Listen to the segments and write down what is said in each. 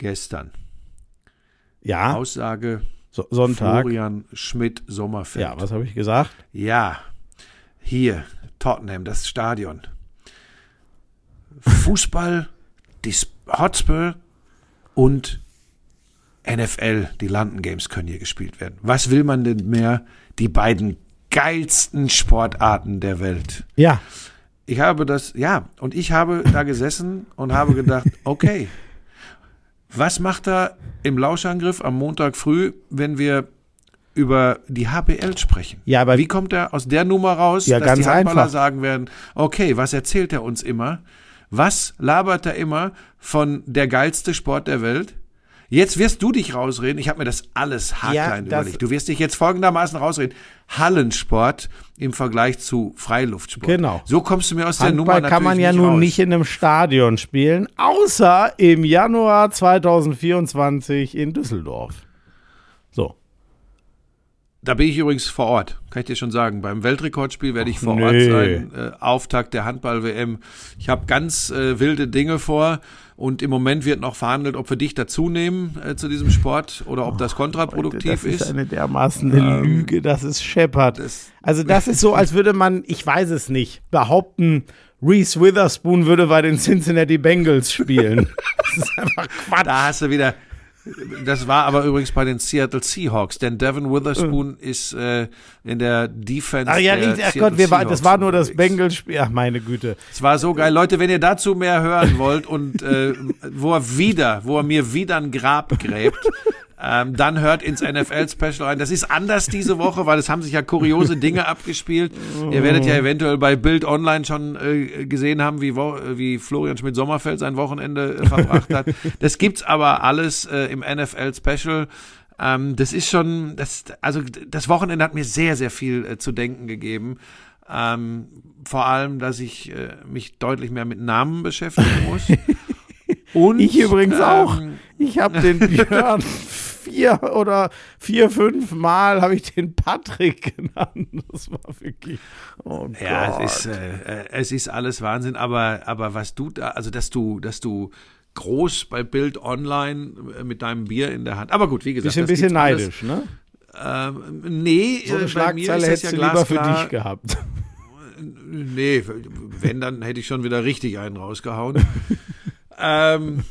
gestern. Ja, Aussage so, Sonntag. Florian Schmidt-Sommerfeld. Ja, was habe ich gesagt? Ja, hier, Tottenham, das Stadion. Fußball, Hotspur und NFL, die London Games können hier gespielt werden. Was will man denn mehr? Die beiden geilsten Sportarten der Welt. Ja, Ich habe das, ja, und ich habe da gesessen und habe gedacht, okay, was macht er im Lauschangriff am Montag früh, wenn wir über die HBL sprechen? Ja, aber- wie kommt er aus der Nummer raus, Ja, dass ganz die Handballer einfach. sagen werden, okay, was erzählt er uns immer? Was labert er immer von der geilste Sport der Welt? Jetzt wirst du dich rausreden. Ich habe mir das alles haarklein das- überlegt. Du wirst dich jetzt folgendermaßen rausreden. Hallensport im Vergleich zu Freiluftsport. Genau. So kommst du mir aus der Nummer Handball kann man natürlich ja nun raus. nicht in einem Stadion spielen, außer im Januar 2024 in Düsseldorf. Da bin ich übrigens vor Ort, kann ich dir schon sagen. Beim Weltrekordspiel werde ich vor Ort nee. sein. Äh, Auftakt der Handball-WM. Ich habe ganz äh, wilde Dinge vor und im Moment wird noch verhandelt, ob wir dich dazu nehmen äh, zu diesem Sport oder ob das kontraproduktiv das ist ist. Ähm, eine dermaßen eine Lüge, das ist scheppert. das- also das ist so, als würde man, ich weiß es nicht, behaupten, Reese Witherspoon würde bei den Cincinnati Bengals spielen. das ist einfach Quatsch. Da hast du wieder. Das war aber übrigens bei den Seattle Seahawks, denn Devin Witherspoon ist äh, in der Defense. Ach ja, der ach Seattle Gott, wir war, das war nur das unterwegs. Bengals-Spiel. Ach meine Güte. Es war so geil. Leute, wenn ihr dazu mehr hören wollt und äh, wo er wieder, wo er mir wieder ein Grab gräbt, ähm, dann hört ins NFL-Special rein. Das ist anders diese Woche, weil es haben sich ja kuriose Dinge abgespielt. Ihr werdet ja eventuell bei Bild Online schon äh, gesehen haben, wie, wo, wie Florian Schmidt-Sommerfeld sein Wochenende äh, verbracht hat. Das gibt's aber alles äh, im NFL-Special. Ähm, das ist schon, das, also das Wochenende hat mir sehr, sehr viel äh, zu denken gegeben. Ähm, vor allem, dass ich äh, mich deutlich mehr mit Namen beschäftigen muss. Und, Ich übrigens auch. ähm, Ich habe den Björn vier oder vier, fünf Mal habe ich den Patrick genannt. Das war wirklich. Oh Ja, Gott. es ist, äh, äh, es ist alles Wahnsinn, aber, aber was du da, also dass du, dass du groß bei Bild Online äh, mit deinem Bier in der Hand. Aber gut, wie gesagt, bisschen, das bisschen gibt's alles. neidisch, ne? Ähm, nee, So eine äh, mir Schlagzeile hättest ja du lieber für dich gehabt. Nee, wenn, dann hätte ich schon wieder richtig einen rausgehauen. ähm,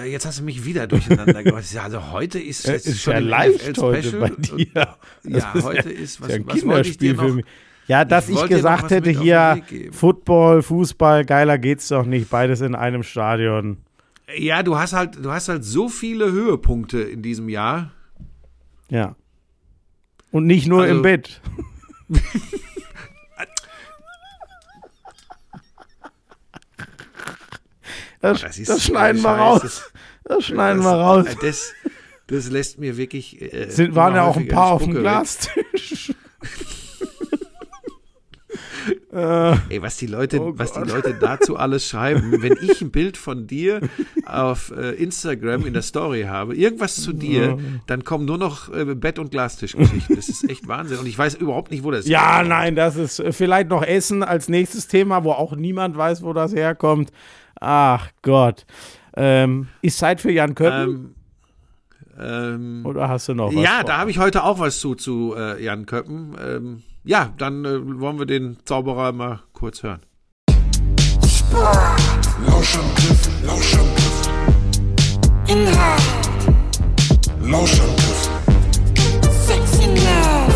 äh, jetzt hast du mich wieder durcheinander gebracht. Ja, Also heute ist, Ja, es ist schon ja leicht heute Special. bei dir. Das Ja, ist heute ist, was, ja ein was wollte ich dir Kinderspiel noch? für mich. Ja, dass Ich ich, gesagt hätte, hier. Football, Fußball, geiler geht's doch nicht, beides in einem Stadion. Ja, du hast halt, du hast halt so viele Höhepunkte in diesem Jahr. Ja. Und nicht nur Also- im Bett. Das, Das ist das schneiden wir raus. Das- Das schneiden wir raus. Das, lässt mir wirklich. Äh, Sind, waren ja auch ein paar auf dem Glastisch. äh. Ey, was die Leute, Oh was die. Leute dazu alles schreiben, wenn ich ein Bild von dir auf äh, Instagram in der Story habe, irgendwas zu dir, dann kommen nur noch äh, Bett- und Glastischgeschichten. Das ist echt Wahnsinn. Und ich weiß überhaupt nicht, wo das ja, herkommt. nein, das ist äh, vielleicht noch Essen als nächstes Thema, wo auch niemand weiß, wo das herkommt. Ach Gott. Ähm, ist Zeit für Jan Köppen? Ähm, ähm, oder hast du noch was? Ja, vor? da habe ich heute auch was zu, zu äh, Jan Köppen. Ähm, ja, dann äh, wollen wir den Zauberer mal kurz hören. Lauschangriff, Lauschangriff, Inhalt, Lauschangriff, Sexiness, Lauschangriff,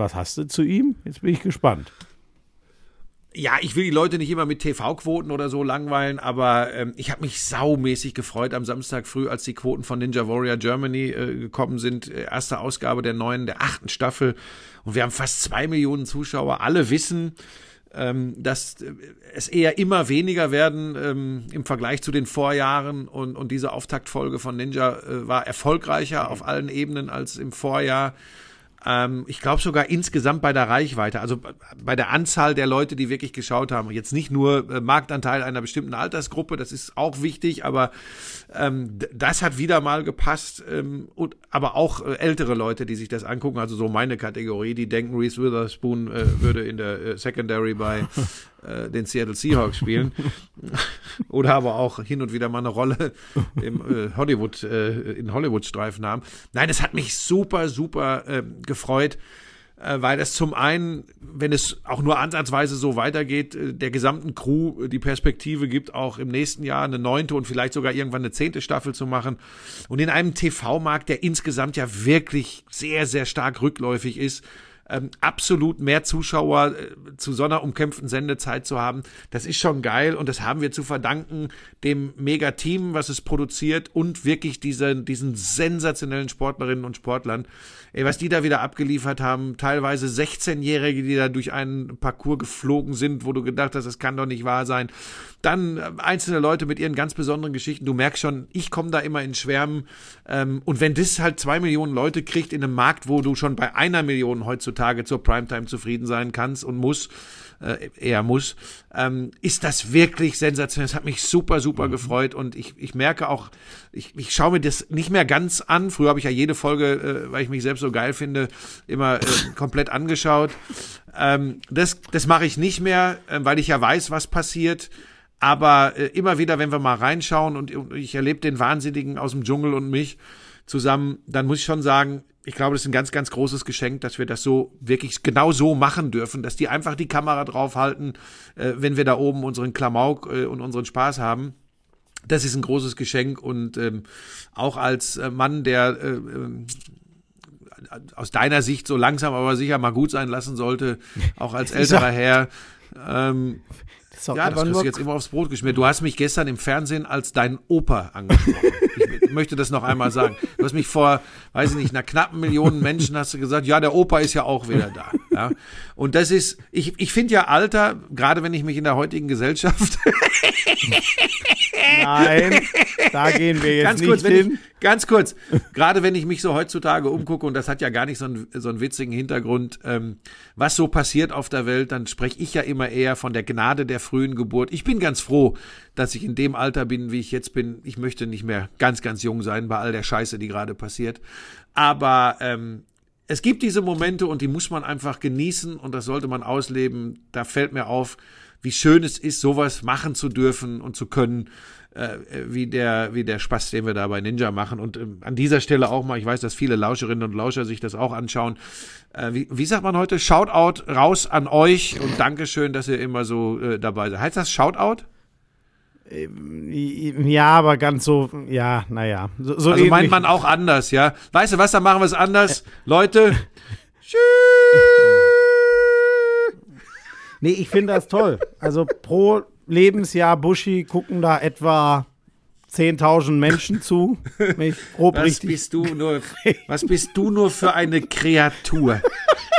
Was hast du zu ihm? Jetzt bin ich gespannt. Ja, ich will die Leute nicht immer mit TV-Quoten oder so langweilen, aber ähm, ich habe mich saumäßig gefreut am Samstag früh, als die Quoten von Ninja Warrior Germany äh, gekommen sind. Äh, Erste Ausgabe der neuen, der achten Staffel. Und wir haben fast zwei Millionen Zuschauer. Alle wissen, ähm, dass äh, es eher immer weniger werden ähm, im Vergleich zu den Vorjahren. Und, und diese Auftaktfolge von Ninja äh, war erfolgreicher auf allen Ebenen als im Vorjahr. Ähm, ich glaube sogar insgesamt bei der Reichweite, also bei der Anzahl der Leute, die wirklich geschaut haben. Jetzt nicht nur äh, Marktanteil einer bestimmten Altersgruppe, das ist auch wichtig, aber ähm, das hat wieder mal gepasst. Ähm, und, aber auch äh, ältere Leute, die sich das angucken, also so meine Kategorie, die denken, Reese Witherspoon äh, würde in der äh, Secondary bei äh, den Seattle Seahawks spielen. Oder aber auch hin und wieder mal eine Rolle im äh, Hollywood, äh, in Hollywood-Streifen haben. Nein, es hat mich super, super äh, gefreut, weil es zum einen, wenn es auch nur ansatzweise so weitergeht, äh, der gesamten Crew äh, die Perspektive gibt, auch im nächsten Jahr eine neunte und vielleicht sogar irgendwann eine zehnte Staffel zu machen. Und in einem TV-Markt, der insgesamt ja wirklich sehr, sehr stark rückläufig ist, ähm, absolut mehr Zuschauer äh, zu so einer umkämpften Sendezeit zu haben, das ist schon geil und das haben wir zu verdanken dem Mega-Team, was es produziert und wirklich diese, diesen sensationellen Sportlerinnen und Sportlern. Ey, was die da wieder abgeliefert haben, teilweise 16-Jährige, die da durch einen Parcours geflogen sind, wo du gedacht hast, das kann doch nicht wahr sein. Dann äh, einzelne Leute mit ihren ganz besonderen Geschichten. Du merkst schon, ich komme da immer in Schwärmen. Ähm, und wenn das halt zwei Millionen Leute kriegt in einem Markt, wo du schon bei einer Million heutzutage zur Primetime zufrieden sein kannst und musst, äh, eher muss, ähm, ist das wirklich sensationell. Das hat mich super, super gefreut und ich, ich merke auch, ich, ich schaue mir das nicht mehr ganz an. Früher habe ich ja jede Folge, äh, weil ich mich selbst so geil finde, immer äh, komplett angeschaut. Ähm, das das mache ich nicht mehr, äh, weil ich ja weiß, was passiert. Aber äh, immer wieder, wenn wir mal reinschauen und ich erlebe den Wahnsinnigen aus dem Dschungel und mich zusammen, dann muss ich schon sagen, ich glaube, das ist ein ganz, ganz großes Geschenk, dass wir das so wirklich genau so machen dürfen, dass die einfach die Kamera draufhalten, äh, wenn wir da oben unseren Klamauk äh, und unseren Spaß haben. Das ist ein großes Geschenk und ähm, auch als äh, Mann, der äh, ähm, aus deiner Sicht so langsam aber sicher mal gut sein lassen sollte, auch als älterer Herr. Ähm, Doch ja, das kriegst du jetzt immer aufs Brot geschmiert. Du hast mich gestern im Fernsehen als dein Opa angesprochen. ich möchte das noch einmal sagen. Du hast mich vor, weiß ich nicht, einer knappen Million Menschen hast du gesagt, ja, der Opa ist ja auch wieder da. Ja? Und das ist, ich, ich finde ja Alter, gerade wenn ich mich in der heutigen Gesellschaft Nein, da gehen wir jetzt ganz nicht kurz, hin. Ganz kurz, gerade wenn ich mich so heutzutage umgucke, und das hat ja gar nicht so einen, so einen witzigen Hintergrund, ähm, was so passiert auf der Welt, dann spreche ich ja immer eher von der Gnade der frühen Geburt. Ich bin ganz froh, dass ich in dem Alter bin, wie ich jetzt bin. Ich möchte nicht mehr ganz, ganz jung sein bei all der Scheiße, die gerade passiert. Aber ähm, es gibt diese Momente und die muss man einfach genießen und das sollte man ausleben. Da fällt mir auf, wie schön es ist, sowas machen zu dürfen und zu können, äh, wie der wie der Spaß, den wir da bei Ninja machen. Und ähm, an dieser Stelle auch mal, ich weiß, dass viele Lauscherinnen und Lauscher sich das auch anschauen. Äh, wie, wie sagt man heute? Shoutout raus an euch und Dankeschön, dass ihr immer so äh, dabei seid. Heißt das Shoutout? Ja, aber ganz so, ja, naja. So, so Also meint man auch anders, ja? Weißt du was, dann machen wir es anders. Leute, Nee, ich finde das toll. Also pro Lebensjahr Buschi gucken da etwa 10.000 Menschen zu. Wenn ich grob was richtig. bist du nur, was bist du nur für eine Kreatur?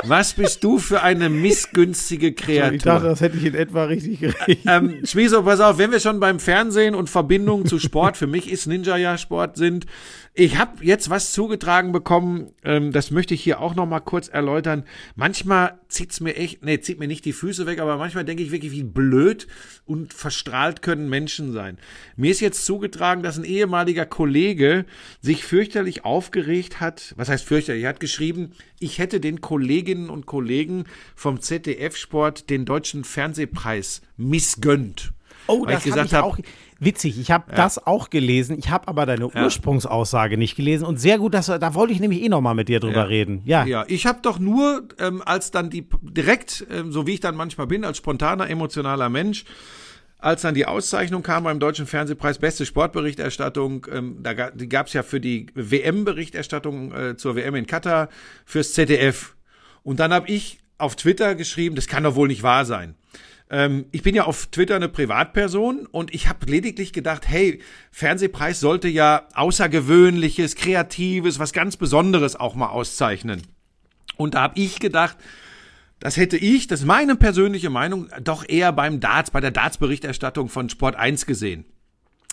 Was bist du für eine missgünstige Kreatur? Ich dachte, das hätte ich in etwa richtig gekriegt. Ähm, Schmieso, pass auf, wenn wir schon beim Fernsehen und Verbindungen zu Sport, für mich ist Ninja ja Sport sind. Ich habe jetzt was zugetragen bekommen, ähm, das möchte ich hier auch noch mal kurz erläutern. Manchmal zieht's mir echt, nee, zieht mir nicht die Füße weg, aber manchmal denke ich wirklich, wie blöd und verstrahlt können Menschen sein. Mir ist jetzt zugetragen, dass ein ehemaliger Kollege sich fürchterlich aufgeregt hat. Was heißt fürchterlich? Er hat geschrieben, ich hätte den Kolleginnen und Kollegen vom ZDF-Sport den deutschen Fernsehpreis missgönnt. Oh, das ich hab gesagt ich hab- auch. Witzig, ich habe das auch gelesen. Ich habe aber deine Ursprungsaussage nicht gelesen. Und sehr gut, dass da wollte ich nämlich eh noch mal mit dir drüber Ja. reden. Ja. Ja, ich habe doch nur, ähm, als dann die direkt, ähm, so wie ich dann manchmal bin, als spontaner, emotionaler Mensch, als dann die Auszeichnung kam beim Deutschen Fernsehpreis, beste Sportberichterstattung, ähm, da gab es ja für die WM-Berichterstattung äh, zur WM in Katar fürs ZDF. Und dann habe ich auf Twitter geschrieben, das kann doch wohl nicht wahr sein. Ähm, ich bin ja auf Twitter eine Privatperson und ich habe lediglich gedacht, hey, Fernsehpreis sollte ja Außergewöhnliches, Kreatives, was ganz Besonderes auch mal auszeichnen. Und da habe ich gedacht, das hätte ich, das ist meine persönliche Meinung, doch eher beim Darts, bei der Darts-Berichterstattung von Sport 1 gesehen.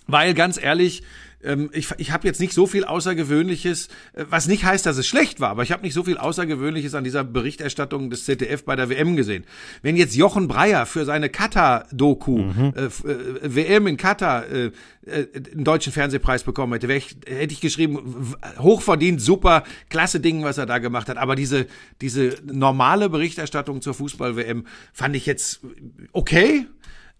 Weil ganz ehrlich, ähm, ich, ich habe jetzt nicht so viel Außergewöhnliches, äh, was nicht heißt, dass es schlecht war, aber ich habe nicht so viel Außergewöhnliches an dieser Berichterstattung des ZDF bei der WM gesehen. Wenn jetzt Jochen Breyer für seine Katar-Doku, äh, f- äh, WM in Katar, äh, äh, einen deutschen Fernsehpreis bekommen hätte, ich, hätte ich geschrieben, hochverdient, super, klasse Ding, was er da gemacht hat. Aber diese, diese normale Berichterstattung zur Fußball-WM fand ich jetzt okay,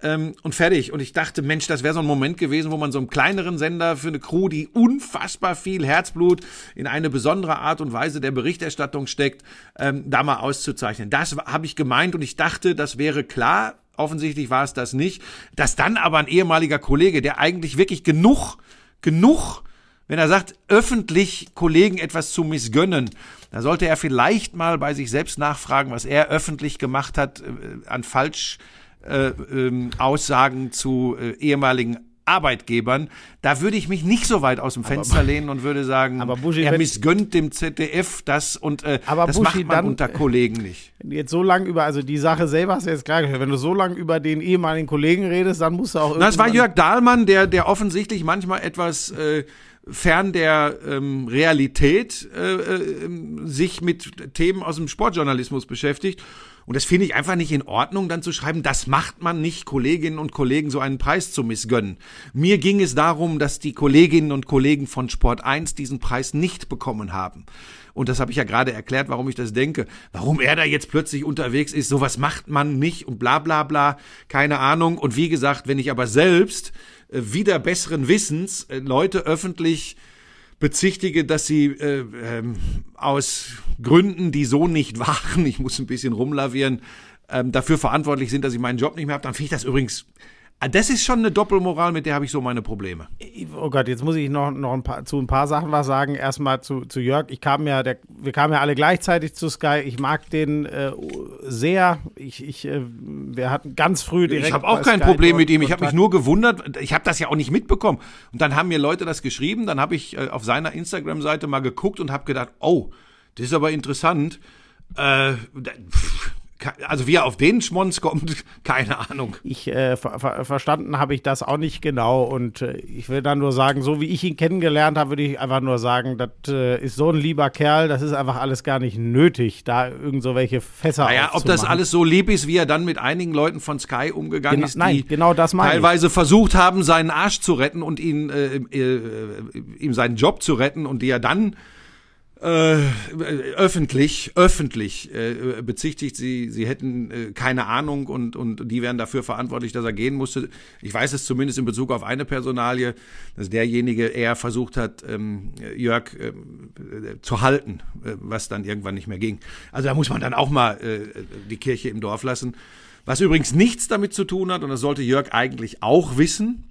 ähm, und fertig. Und ich dachte, Mensch, das wäre so ein Moment gewesen, wo man so einem kleineren Sender für eine Crew, die unfassbar viel Herzblut in eine besondere Art und Weise der Berichterstattung steckt, ähm, da mal auszuzeichnen. Das habe ich gemeint und ich dachte, das wäre klar. Offensichtlich war es das nicht. Dass dann aber ein ehemaliger Kollege, der eigentlich wirklich genug, genug wenn er sagt, öffentlich Kollegen etwas zu missgönnen, da sollte er vielleicht mal bei sich selbst nachfragen, was er öffentlich gemacht hat äh, an Falsch äh, ähm, Aussagen zu äh, ehemaligen Arbeitgebern. Da würde ich mich nicht so weit aus dem Fenster lehnen und würde sagen, Aber Buschi, er missgönnt dem ZDF das und äh, Aber das Buschi, macht man dann- unter Kollegen nicht. Wenn du jetzt so lange über, also die Sache selber hast du jetzt klar gehört, wenn du so lange über den ehemaligen Kollegen redest, dann musst du auch Na, es war Jörg Dahlmann, der, der offensichtlich manchmal etwas äh, fern der ähm, Realität äh, äh, sich mit Themen aus dem Sportjournalismus beschäftigt. Und das finde ich einfach nicht in Ordnung, dann zu schreiben, das macht man nicht, Kolleginnen und Kollegen so einen Preis zu missgönnen. Mir ging es darum, dass die Kolleginnen und Kollegen von Sport 1 diesen Preis nicht bekommen haben. Und das habe ich ja gerade erklärt, warum ich das denke. Warum er da jetzt plötzlich unterwegs ist, sowas macht man nicht und bla bla bla, keine Ahnung. Und wie gesagt, wenn ich aber selbst äh, wieder besseren Wissens äh, Leute öffentlich bezichtige, dass sie äh, ähm, aus Gründen, die so nicht waren, ich muss ein bisschen rumlavieren, ähm, dafür verantwortlich sind, dass ich meinen Job nicht mehr habe, dann finde ich das übrigens, das ist schon eine Doppelmoral, mit der habe ich so meine Probleme. Oh Gott, jetzt muss ich noch, noch ein paar, zu ein paar Sachen was sagen. Erstmal zu, zu Jörg. Ich kam ja, der, wir kamen ja alle gleichzeitig zu Sky. Ich mag den äh, sehr. Ich, ich, äh, wir hatten ganz früh direkt. Ich habe auch kein Sky Problem mit ihm. Ich habe mich nur gewundert. Ich habe das ja auch nicht mitbekommen. Und dann haben mir Leute das geschrieben. Dann habe ich äh, auf seiner Instagram-Seite mal geguckt und habe gedacht, oh, das ist aber interessant. Äh, pff, also wie er auf den Schmonz kommt, keine Ahnung. Ich äh, ver ver verstanden habe ich das auch nicht genau und äh, ich will dann nur sagen, so wie ich ihn kennengelernt habe, würde ich einfach nur sagen, das äh, ist so ein lieber Kerl, das ist einfach alles gar nicht nötig, da irgend so welche Fässer Naja, ob das alles so lieb ist, wie er dann mit einigen Leuten von Sky umgegangen Genau- ist, die nein, genau das meine ich. teilweise versucht haben, seinen Arsch zu retten und ihn, äh, äh, ihm seinen Job zu retten und die er dann äh, öffentlich, öffentlich äh, bezichtigt, sie, sie hätten äh, keine Ahnung und, und die wären dafür verantwortlich, dass er gehen musste. Ich weiß es zumindest in Bezug auf eine Personalie, dass derjenige eher versucht hat, ähm, Jörg äh, zu halten, äh, was dann irgendwann nicht mehr ging. Also da muss man dann auch mal äh, die Kirche im Dorf lassen. Was übrigens nichts damit zu tun hat, und das sollte Jörg eigentlich auch wissen,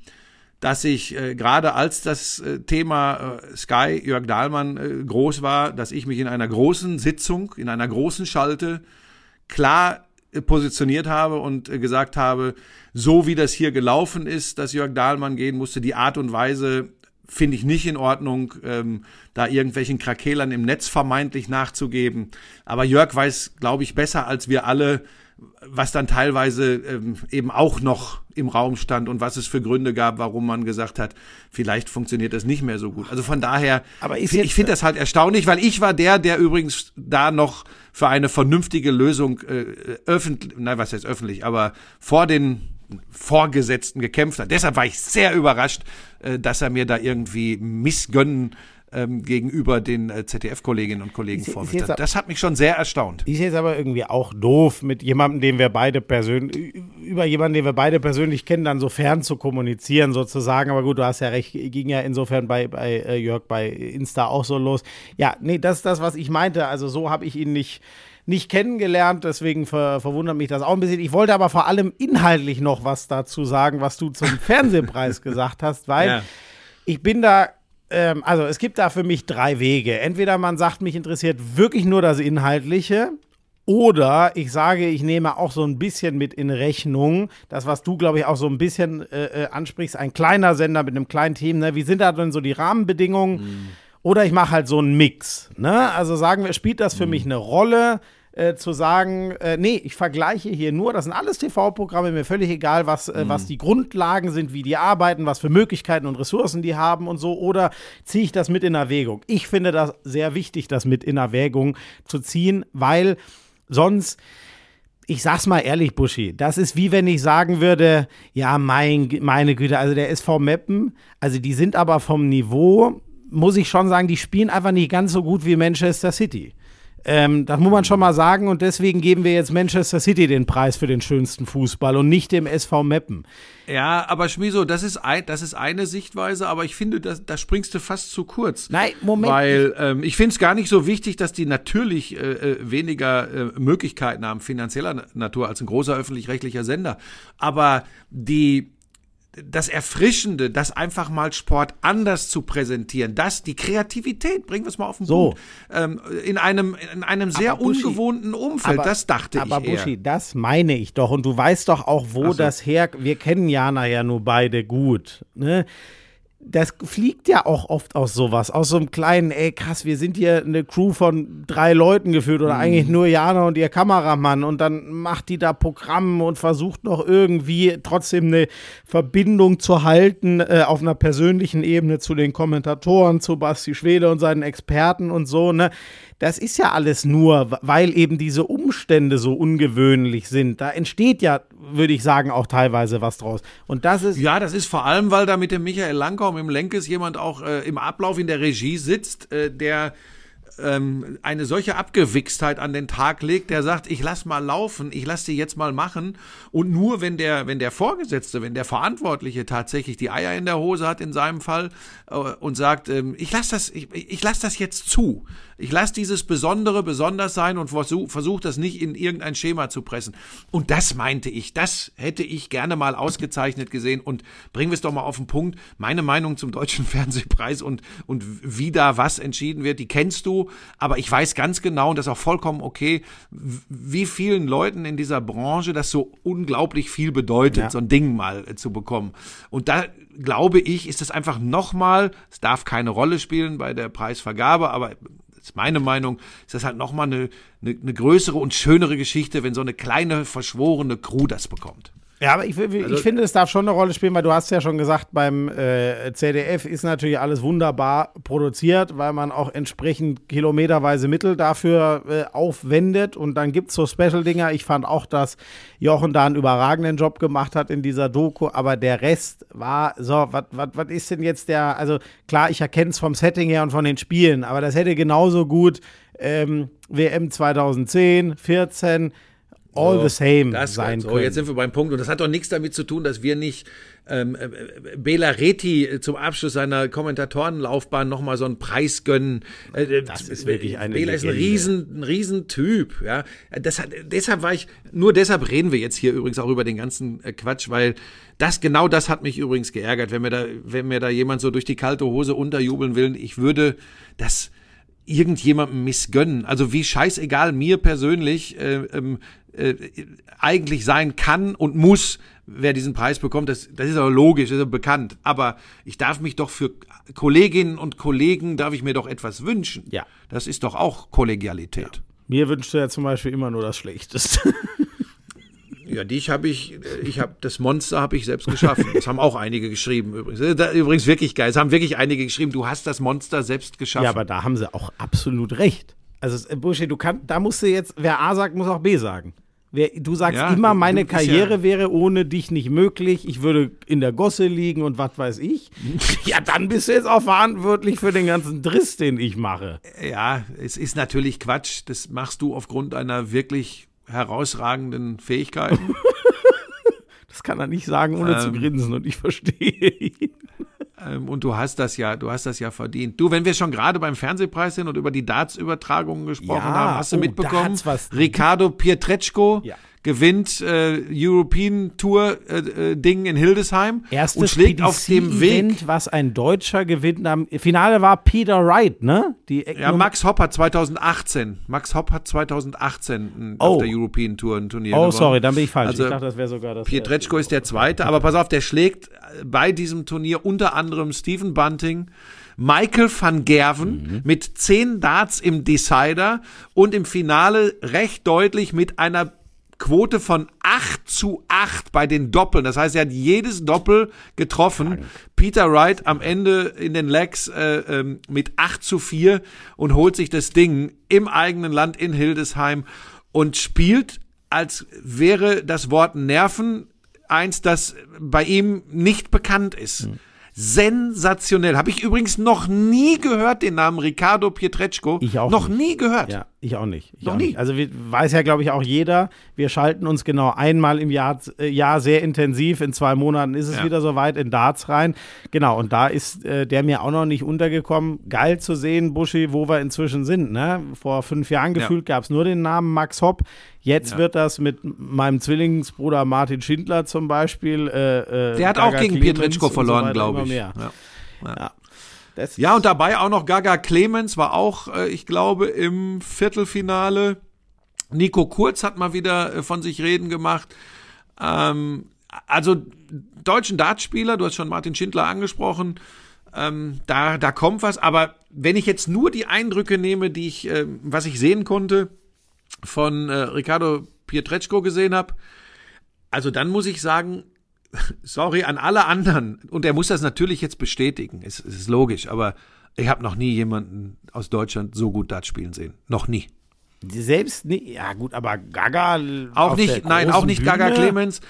dass ich äh, gerade als das äh, Thema äh, Sky Jörg Dahlmann äh, groß war, dass ich mich in einer großen Sitzung, in einer großen Schalte klar äh, positioniert habe und äh, gesagt habe, so wie das hier gelaufen ist, dass Jörg Dahlmann gehen musste, die Art und Weise finde ich nicht in Ordnung, ähm, da irgendwelchen Krakelern im Netz vermeintlich nachzugeben. Aber Jörg weiß, glaube ich, besser als wir alle, was dann teilweise ähm, eben auch noch im Raum stand und was es für Gründe gab, warum man gesagt hat, vielleicht funktioniert das nicht mehr so gut. Also von daher, Aber ich jetzt- finde das halt erstaunlich, weil ich war der, der übrigens da noch für eine vernünftige Lösung äh, öffentlich, nein, was heißt öffentlich, aber vor den Vorgesetzten gekämpft hat. Deshalb war ich sehr überrascht, äh, dass er mir da irgendwie Missgönnen ähm, gegenüber den äh, ZDF-Kolleginnen und Kollegen jetzt- Das hat mich schon sehr erstaunt. Ist jetzt aber irgendwie auch doof, mit jemandem, den wir beide persönlich, über jemanden, den wir beide persönlich kennen, dann so fern zu kommunizieren sozusagen. Aber gut, du hast ja recht, ging ja insofern bei, bei äh, Jörg bei Insta auch so los. Ja, nee, das ist das, was ich meinte. Also so habe ich ihn nicht, nicht kennengelernt, deswegen ver, verwundert mich das auch ein bisschen. Ich wollte aber vor allem inhaltlich noch was dazu sagen, was du zum Fernsehpreis gesagt hast, weil Ja. ich bin da, ähm, also es gibt da für mich drei Wege. Entweder man sagt, mich interessiert wirklich nur das Inhaltliche. Oder ich sage, ich nehme auch so ein bisschen mit in Rechnung, das, was du, glaube ich, auch so ein bisschen äh, äh, ansprichst, ein kleiner Sender mit einem kleinen Team, ne? wie sind da denn so die Rahmenbedingungen? Oder ich mache halt so einen Mix. Ne? Also sagen wir, spielt das für mich eine Rolle? Äh, zu sagen, äh, nee, ich vergleiche hier nur, das sind alles TV-Programme, mir völlig egal, was, äh, was die Grundlagen sind, wie die arbeiten, was für Möglichkeiten und Ressourcen die haben und so, oder ziehe ich das mit in Erwägung? Ich finde das sehr wichtig, das mit in Erwägung zu ziehen, weil sonst ich sag's mal ehrlich, Buschi, das ist wie wenn ich sagen würde, ja, mein, meine Güte, also der SV Meppen, also die sind aber vom Niveau, muss ich schon sagen, die spielen einfach nicht ganz so gut wie Manchester City. Ähm, das muss man schon mal sagen und deswegen geben wir jetzt Manchester City den Preis für den schönsten Fußball und nicht dem SV Meppen. Ja, aber Schmiso, das ist ein, das ist eine Sichtweise, aber ich finde, da, da springst du fast zu kurz. Nein, Moment. Weil ähm, ich finde es gar nicht so wichtig, dass die natürlich äh, äh, weniger äh, Möglichkeiten haben, finanzieller Na- Natur, als ein großer öffentlich-rechtlicher Sender. Aber die das Erfrischende, das einfach mal Sport anders zu präsentieren, das, die Kreativität, bringen wir es mal auf den So. Punkt, ähm, in einem, in einem sehr Aber Buschi, ungewohnten Umfeld, das dachte aber ich eher. Buschi, das meine ich doch. Und du weißt doch auch, wo so. das her. Wir kennen Jana ja nur beide gut. Ne? Das fliegt ja auch oft aus sowas, aus so einem kleinen, ey krass, wir sind hier eine Crew von drei Leuten geführt oder eigentlich nur Jana und ihr Kameramann und dann macht die da Programm und versucht noch irgendwie trotzdem eine Verbindung zu halten äh, auf einer persönlichen Ebene zu den Kommentatoren, zu Basti Schwede und seinen Experten und so, ne? Das ist ja alles nur, weil eben diese Umstände so ungewöhnlich sind. Da entsteht ja, würde ich sagen, auch teilweise was draus. Und das ist, Ja, das ist vor allem, weil da mit dem Michael Langkaum im Lenkes jemand auch äh, im Ablauf in der Regie sitzt, äh, der ähm, eine solche Abgewichstheit an den Tag legt, der sagt, ich lass mal laufen, ich lass die jetzt mal machen und nur wenn der, wenn der Vorgesetzte, wenn der Verantwortliche tatsächlich die Eier in der Hose hat in seinem Fall äh, und sagt, ähm, ich lass das, ich, ich lass das jetzt zu, ich lass dieses Besondere besonders sein und versuche versuch das nicht in irgendein Schema zu pressen. Und das meinte ich, das hätte ich gerne mal ausgezeichnet gesehen und bringen wir es doch mal auf den Punkt. Meine Meinung zum Deutschen Fernsehpreis und, und wie da was entschieden wird, die kennst du, aber ich weiß ganz genau, und das ist auch vollkommen okay, wie vielen Leuten in dieser Branche das so unglaublich viel bedeutet, Ja. so ein Ding mal äh, zu bekommen. Und da glaube ich, ist es einfach nochmal, es darf keine Rolle spielen bei der Preisvergabe, aber das ist meine Meinung, ist das halt nochmal eine, eine, eine größere und schönere Geschichte, wenn so eine kleine, verschworene Crew das bekommt. Ja, aber ich, ich Also- finde, es darf schon eine Rolle spielen, weil du hast ja schon gesagt, beim äh, ZDF ist natürlich alles wunderbar produziert, weil man auch entsprechend kilometerweise Mittel dafür äh, aufwendet. Und dann gibt es so Special-Dinger. Ich fand auch, dass Jochen da einen überragenden Job gemacht hat in dieser Doku, aber der Rest war so, was ist denn jetzt der, also klar, ich erkenne es vom Setting her und von den Spielen, aber das hätte genauso gut ähm, WM 2010, 14, all the same Das sein so, können. jetzt sind wir beim Punkt. Und das hat doch nichts damit zu tun, dass wir nicht ähm, äh, Bela Reti zum Abschluss seiner Kommentatorenlaufbahn nochmal so einen Preis gönnen. Äh, Das ist wirklich eine Bela ist ein Legende. riesen, ein Riesentyp. Ja? Das hat, deshalb war ich, nur deshalb reden wir jetzt hier übrigens auch über den ganzen äh, Quatsch, weil das, genau das hat mich übrigens geärgert, wenn mir da, wenn mir da jemand so durch die kalte Hose unterjubeln will. Ich würde das irgendjemandem missgönnen. Also wie scheißegal mir persönlich äh, ähm, äh, eigentlich sein kann und muss, wer diesen Preis bekommt, das, das ist aber logisch, das ist aber bekannt. Aber ich darf mich doch für Kolleginnen und Kollegen, darf ich mir doch etwas wünschen. Ja. Das ist doch auch Kollegialität. Mir wünscht er zum Beispiel immer nur das Schlechteste. Ja, dich habe ich, äh, ich habe das Monster habe ich selbst geschaffen. Das haben auch einige geschrieben übrigens. Äh, übrigens wirklich geil. Es haben wirklich einige geschrieben. Du hast das Monster selbst geschaffen. ja, aber da haben sie auch absolut recht. Also, äh, Buschi, du kannst, da musst du jetzt, wer A sagt, muss auch B sagen. Du sagst Ja, immer, meine bist ja- Karriere wäre ohne dich nicht möglich. Ich würde in der Gosse liegen und was weiß ich. ja, dann bist du jetzt auch verantwortlich für den ganzen Driss, den ich mache. Ja, es ist natürlich Quatsch. Das machst du aufgrund deiner wirklich herausragenden Fähigkeiten. Das kann er nicht sagen, ohne zu Ähm. grinsen und ich verstehe ihn. ähm, und du hast das ja, du hast das ja verdient. Du, wenn wir schon gerade beim Fernsehpreis sind und über die Darts-Übertragungen gesprochen Ja, haben, hast du oh, mitbekommen? Ricardo Pietreczko Ja. Gewinnt äh, European Tour äh, äh, Ding in Hildesheim Erstes und schlägt auf dem Weg. Event, was ein Deutscher gewinnt. Am Finale war Peter Wright, ne? Die Ja, Max Hopp hat 2018. Max Hopp hat 2018 ein- Oh. auf der European Tour ein Turnier Oh, gewonnen. sorry, dann bin ich falsch. Also, ich dachte, das wäre sogar das. Pietreczko ist der Zweite, aber pass auf, der schlägt bei diesem Turnier unter anderem Stephen Bunting, Michael van Gerven mit zehn Darts im Decider und im Finale recht deutlich mit einer Quote von 8 zu 8 bei den Doppeln. Das heißt, er hat jedes Doppel getroffen. Peter Wright am Ende in den Legs äh, ähm, mit 8 zu 4 und holt sich das Ding im eigenen Land in Hildesheim und spielt, als wäre das Wort Nerven eins, das bei ihm nicht bekannt ist. Sensationell. Habe ich übrigens noch nie gehört, den Namen Ricardo Pietreczko. Ich auch Noch nicht. nie gehört. Ja, ich auch nicht. Ich Noch auch nie. Nicht. Also weiß ja, glaube ich, auch jeder. Wir schalten uns genau einmal im Jahr, äh, Jahr sehr intensiv. In zwei Monaten ist es Ja. wieder soweit in Darts rein. Genau, und da ist äh, der mir auch noch nicht untergekommen. Geil zu sehen, Buschi, wo wir inzwischen sind. Ne? Vor fünf Jahren Ja. gefühlt gab es nur den Namen Max Hopp. Jetzt Ja. wird das mit meinem Zwillingsbruder Martin Schindler zum Beispiel. Äh, äh, Der hat auch Gaga gegen Pietreczko und so verloren, weiter glaube ich. mehr. Ja. Ja. Ja, und dabei auch noch Gaga Clemens war auch, äh, ich glaube, im Viertelfinale. Nico Kurz hat mal wieder äh, von sich reden gemacht. Ähm, also deutschen Dartspieler, du hast schon Martin Schindler angesprochen, ähm, da, da kommt was. Aber wenn ich jetzt nur die Eindrücke nehme, die ich, äh, was ich sehen konnte, von äh, Ricardo Pietreczko gesehen habe, also dann muss ich sagen, sorry an alle anderen, und er muss das natürlich jetzt bestätigen, es, es ist logisch, aber ich habe noch nie jemanden aus Deutschland so gut Dart spielen sehen. Noch nie. selbst nicht. Ja, gut, aber Gaga. Auch nicht, nein, auch nicht Gaga Bühne? Clemens.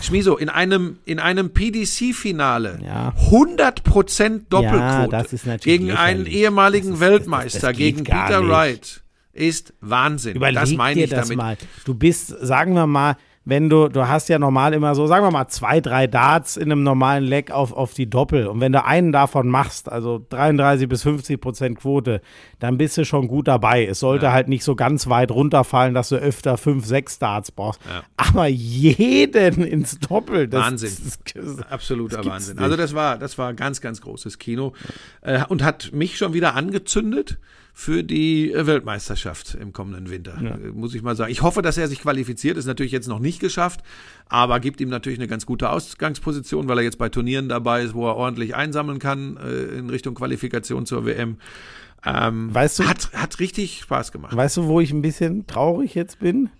Schmiso, in einem, in einem PDC-Finale Ja. 100% Doppelquote Ja, das ist natürlich gegen einen lächerlich. ehemaligen Das ist- das- Weltmeister, das geht gegen Peter nicht. Wright, ist Wahnsinn. Überleg das meine dir ich das damit. mal. Du bist, sagen wir mal, wenn du, du hast ja normal immer so, sagen wir mal, zwei, drei Darts in einem normalen Leck auf, auf die Doppel. Und wenn du einen davon machst, also 33 bis 50 Prozent Quote, dann bist du schon gut dabei. Es sollte halt nicht so ganz weit runterfallen, dass du öfter fünf, sechs Darts brauchst. Aber jeden ins Doppel, das Wahnsinn. Das, das, Absoluter Wahnsinn. nicht. Also das war, das war ganz, ganz großes Kino äh, und hat mich schon wieder angezündet für die äh, Weltmeisterschaft im kommenden Winter. Äh, Muss ich mal sagen. Ich hoffe, dass er sich qualifiziert. Ist natürlich jetzt noch nicht geschafft, aber gibt ihm natürlich eine ganz gute Ausgangsposition, weil er jetzt bei Turnieren dabei ist, wo er ordentlich einsammeln kann äh, in Richtung Qualifikation zur WM. Ähm, Weißt du- hat, hat richtig Spaß gemacht. Weißt du, wo ich ein bisschen traurig jetzt bin?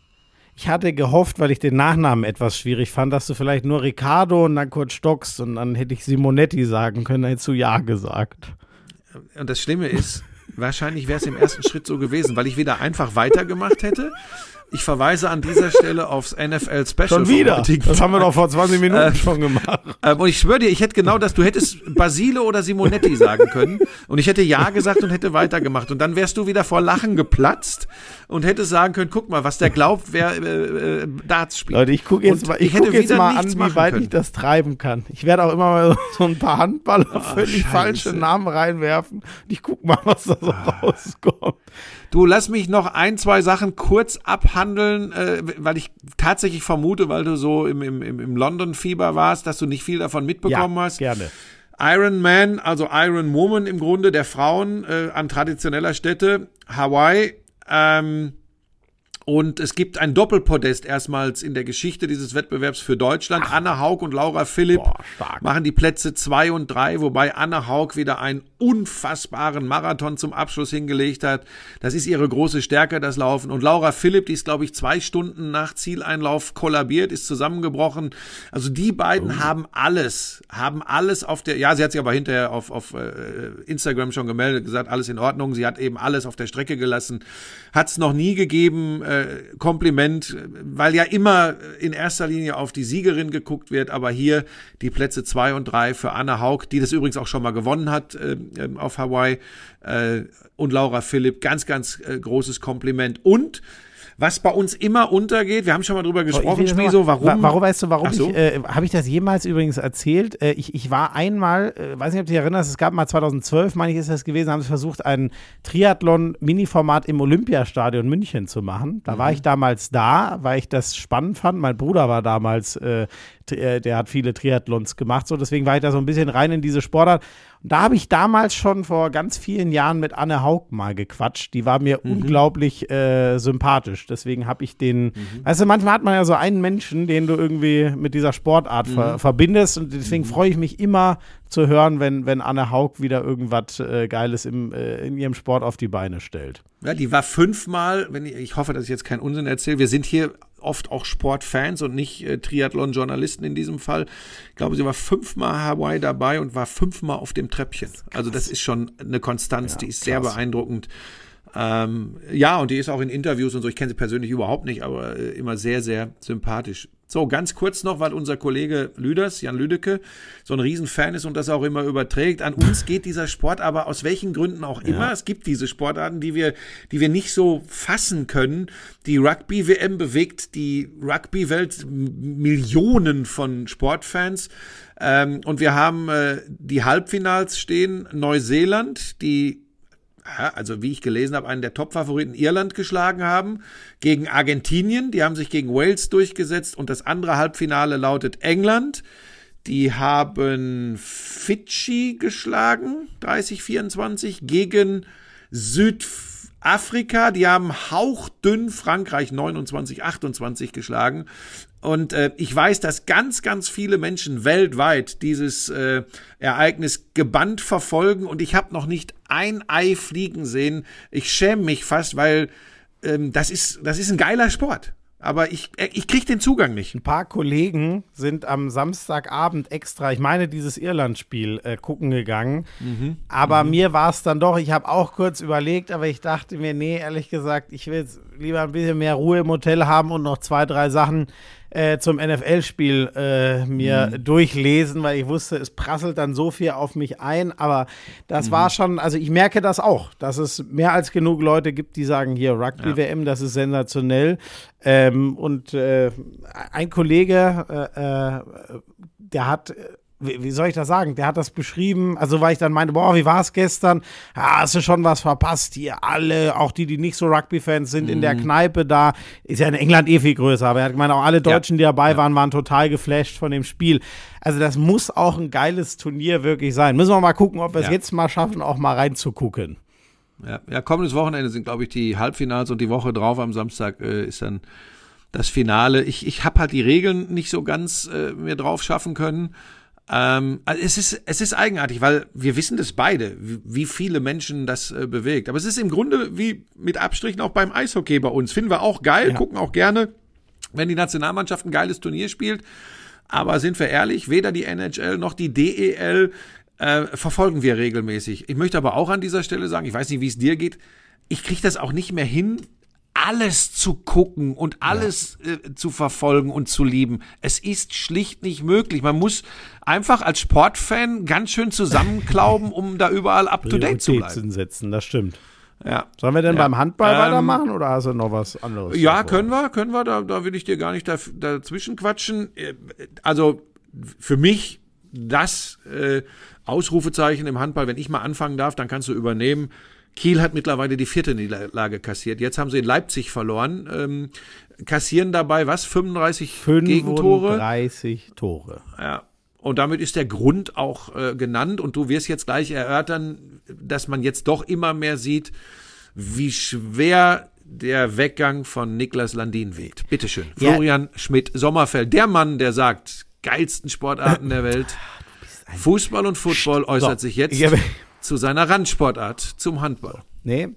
Ich hatte gehofft, weil ich den Nachnamen etwas schwierig fand, dass du vielleicht nur Ricardo und dann kurz stockst und dann hätte ich Simonetti sagen können, dann hättest du Ja gesagt. Und das Schlimme ist, wahrscheinlich wäre es im ersten Schritt so gewesen, weil ich wieder einfach weitergemacht hätte. Ich verweise an dieser Stelle aufs NFL Special. Schon wieder? Das haben wir doch vor 20 Minuten Äh, schon gemacht. Ähm, und ich schwöre dir, ich hätte genau das, du hättest Basile oder Simonetti sagen können und ich hätte Ja gesagt und hätte weitergemacht und dann wärst du wieder vor Lachen geplatzt und hättest sagen können, guck mal, was der glaubt, wer äh, äh, Darts spielt. Leute, ich gucke jetzt, Und mal, ich ich hätte guck jetzt wieder mal an, wie weit können. ich das treiben kann. Ich werde auch immer mal so ein paar Handballer völlig Scheiße. falsche Namen reinwerfen. Und ich guck mal, was da so Ah. rauskommt. Du, lass mich noch ein, zwei Sachen kurz abhandeln, äh, weil ich tatsächlich vermute, weil du so im, im, im London-Fieber warst, dass du nicht viel davon mitbekommen hast. gerne. Iron Man, also Iron Woman im Grunde der Frauen äh, an traditioneller Stätte, Hawaii. Ähm, und es gibt ein Doppelpodest erstmals in der Geschichte dieses Wettbewerbs für Deutschland. Anna Haug und Laura Philipp Boah, machen die Plätze zwei und drei, wobei Anna Haug wieder einen unfassbaren Marathon zum Abschluss hingelegt hat. Das ist ihre große Stärke, das Laufen. Und Laura Philipp, die ist, glaube ich, zwei Stunden nach Zieleinlauf kollabiert, ist zusammengebrochen. Also die beiden haben alles, haben alles auf der, ja, sie hat sich aber hinterher auf, auf äh, Instagram schon gemeldet, gesagt, alles in Ordnung. Sie hat eben alles auf der Strecke gelassen. Hat es noch nie gegeben, äh, Kompliment, weil ja immer in erster Linie auf die Siegerin geguckt wird, aber hier die Plätze zwei und drei für Anna Haug, die das übrigens auch schon mal gewonnen hat äh, ähm, auf Hawaii äh, und Laura Philipp, ganz, ganz äh, großes Kompliment. Und was bei uns immer untergeht, wir haben schon mal drüber gesprochen, noch mal- warum? wa- Warum weißt du, warum so. ich, äh, habe ich das jemals übrigens erzählt? Äh, ich, ich war einmal, äh, weiß nicht, ob du dich erinnerst, es gab mal 2012, meine ich, ist das gewesen, haben sie versucht, ein Triathlon-Mini-Format im Olympiastadion München zu machen. Da Mhm. war ich damals da, weil ich das spannend fand. Mein Bruder war damals, äh, der hat viele Triathlons gemacht, so deswegen war ich da so ein bisschen rein in diese Sportart. Und da habe ich damals schon vor ganz vielen Jahren mit Anne Haug mal gequatscht. Die war mir unglaublich äh, sympathisch. Deswegen habe ich den, weißt du, manchmal hat man ja so einen Menschen, den du irgendwie mit dieser Sportart ver verbindest. Und deswegen freue ich mich immer zu hören, wenn, wenn Anne Haug wieder irgendwas äh, Geiles im, äh, in ihrem Sport auf die Beine stellt. Ja, die war fünfmal, wenn ich, ich hoffe, dass ich jetzt keinen Unsinn erzähle. Wir sind hier oft auch Sportfans und nicht äh, Triathlon-Journalisten in diesem Fall. Ich glaube, sie war fünfmal Hawaii dabei und war fünfmal auf dem Treppchen. Also das ist schon eine Konstanz, die ist sehr beeindruckend. Ähm, ja, und die ist auch in Interviews und so, ich kenne sie persönlich überhaupt nicht, aber äh, immer sehr, sehr sympathisch. So, ganz kurz noch, weil unser Kollege Lüders, Jan Lüdecke, so ein Riesenfan ist und das auch immer überträgt. An uns geht dieser Sport aber aus welchen Gründen auch immer. Es gibt diese Sportarten, die wir, die wir nicht so fassen können. Die Rugby-WM bewegt die Rugby-Welt Millionen von Sportfans. Ähm, und wir haben äh, die Halbfinals stehen. Neuseeland, die also wie ich gelesen habe, einen der Top-Favoriten Irland geschlagen haben, gegen Argentinien, die haben sich gegen Wales durchgesetzt und das andere Halbfinale lautet England. Die haben Fidschi geschlagen, 30-24, gegen Südafrika. Die haben hauchdünn Frankreich 29-28 geschlagen. Und äh, ich weiß, dass ganz, ganz viele Menschen weltweit dieses äh, Ereignis gebannt verfolgen und ich habe noch nicht ein Ei fliegen sehen. Ich schäme mich fast, weil ähm, das ist das ist ein geiler Sport. Aber ich äh, ich krieg den Zugang nicht. Ein paar Kollegen sind am Samstagabend extra, ich meine, dieses Irland-Spiel äh, gucken gegangen. Aber mir war es dann doch, ich habe auch kurz überlegt, aber ich dachte mir, nee, ehrlich gesagt, ich will jetzt lieber ein bisschen mehr Ruhe im Hotel haben und noch zwei, drei Sachen äh, zum NFL-Spiel äh, mir durchlesen, weil ich wusste, es prasselt dann so viel auf mich ein. Aber das war schon, also ich merke das auch, dass es mehr als genug Leute gibt, die sagen, hier Rugby-WM, das ist sensationell. Ähm, und äh, ein Kollege, äh, äh, der hat, wie, wie soll ich das sagen, der hat das beschrieben, also weil ich dann meinte, boah, wie war es gestern? Ja, hast du schon was verpasst? Hier alle, auch die, die nicht so Rugby-Fans sind, in der Kneipe da, ist ja in England eh viel größer, aber er hat gemeint, auch alle Deutschen, die dabei waren, waren total geflasht von dem Spiel. Also das muss auch ein geiles Turnier wirklich sein. Müssen wir mal gucken, ob wir es Ja. jetzt mal schaffen, auch mal reinzugucken. Ja, ja kommendes Wochenende sind, glaube ich, die Halbfinals und die Woche drauf am Samstag äh, ist dann das Finale. Ich, ich habe halt die Regeln nicht so ganz äh, mir drauf schaffen können. Ähm, also es ist es ist eigenartig, weil wir wissen das beide, wie, viele Menschen das äh, bewegt. Aber es ist im Grunde wie mit Abstrichen auch beim Eishockey bei uns. Finden wir auch geil, Ja. gucken auch gerne. wenn die Nationalmannschaft ein geiles Turnier spielt. Aber sind wir ehrlich, weder die NHL noch die DEL äh, verfolgen wir regelmäßig. Ich möchte aber auch an dieser Stelle sagen, ich weiß nicht, wie es dir geht, ich kriege das auch nicht mehr hin, alles zu gucken und alles äh, zu verfolgen und zu lieben. Es ist schlicht nicht möglich. Man muss einfach als Sportfan ganz schön zusammenklauben, um da überall up to date zu bleiben. Setzen, das stimmt. Ja. Sollen wir denn Ja. beim Handball Ähm, weitermachen oder hast du noch was anderes? Ja, davor? können wir, können wir, da, da will ich dir gar nicht dazwischen quatschen. Äh, Also für mich das äh, Ausrufezeichen im Handball, wenn ich mal anfangen darf, dann kannst du übernehmen. Kiel hat mittlerweile die vierte Niederlage kassiert. Jetzt haben sie in Leipzig verloren. Ähm, kassieren dabei was? 35 Gegentore? 35 Tore. Ja. Und damit ist der Grund auch äh, genannt. Und du wirst jetzt gleich erörtern, dass man jetzt doch immer mehr sieht, wie schwer der Weggang von Niklas Landin wiegt. Bitteschön. Ja. Florian Schmidt-Sommerfeld, der Mann, der sagt, geilsten Sportarten der Welt. Fußball und Football äußert So. sich jetzt Ja, zu seiner Randsportart, zum Handball. Nee,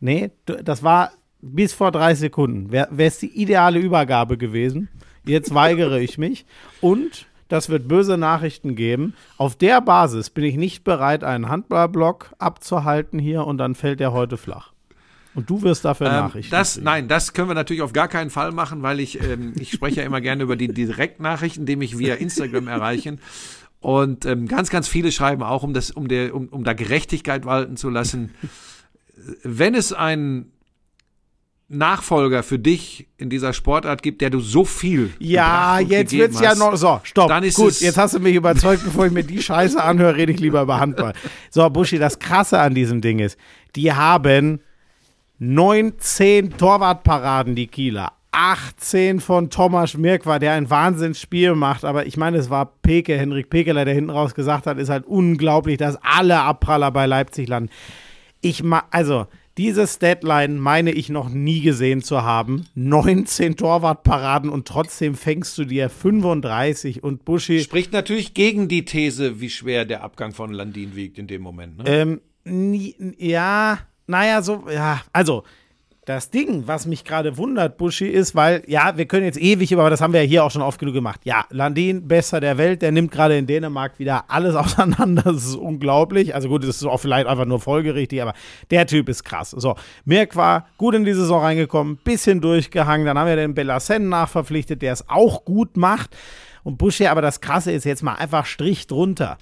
nee, das war bis vor drei Sekunden. Wäre es die ideale Übergabe gewesen. Jetzt weigere ich mich. Und das wird böse Nachrichten geben. Auf der Basis bin ich nicht bereit, einen Handballblock abzuhalten hier und dann fällt der heute flach. Und du wirst dafür Ähm, Nachrichten. das, kriegen. nein, das können wir natürlich auf gar keinen Fall machen, weil ich, ähm, ich spreche ja immer gerne über die Direktnachrichten, die mich via Instagram erreichen. Und ähm, ganz, ganz viele schreiben auch, um das, um der, um, um da Gerechtigkeit walten zu lassen. Wenn es einen Nachfolger für dich in dieser Sportart gibt, der du so viel Ja, jetzt gegeben wird's ja noch. So, stopp. dann ist Gut, es- jetzt hast du mich überzeugt, bevor ich mir die Scheiße anhöre, rede ich lieber über Handball. So, Buschi, das Krasse an diesem Ding ist, die haben 19 Torwartparaden, die Kieler. 18 von Thomas Mirkwa, der ein Wahnsinnsspiel macht. Aber ich meine, es war Peke, Henrik Pekeler, der hinten raus gesagt hat, ist halt unglaublich, dass alle Abpraller bei Leipzig landen. Ich ma also dieses Deadline meine ich noch nie gesehen zu haben. 19 Torwartparaden und trotzdem fängst du dir 35 und Buschi. spricht natürlich gegen die These, wie schwer der Abgang von Landin wiegt in dem Moment. Ne? Ähm, ja, naja, so, ja, also. Das Ding, was mich gerade wundert, Buschi, ist, weil, ja, wir können jetzt ewig aber das haben wir ja hier auch schon oft genug gemacht. Ja, Landin, besser der Welt, der nimmt gerade in Dänemark wieder alles auseinander. Das ist unglaublich. Also gut, das ist auch vielleicht einfach nur folgerichtig, aber der Typ ist krass. So, Mirk war gut in die Saison reingekommen, bisschen durchgehangen. Dann haben wir den Bellasen nachverpflichtet, der es auch gut macht. Und Buschi, aber das Krasse ist jetzt mal einfach Strich drunter.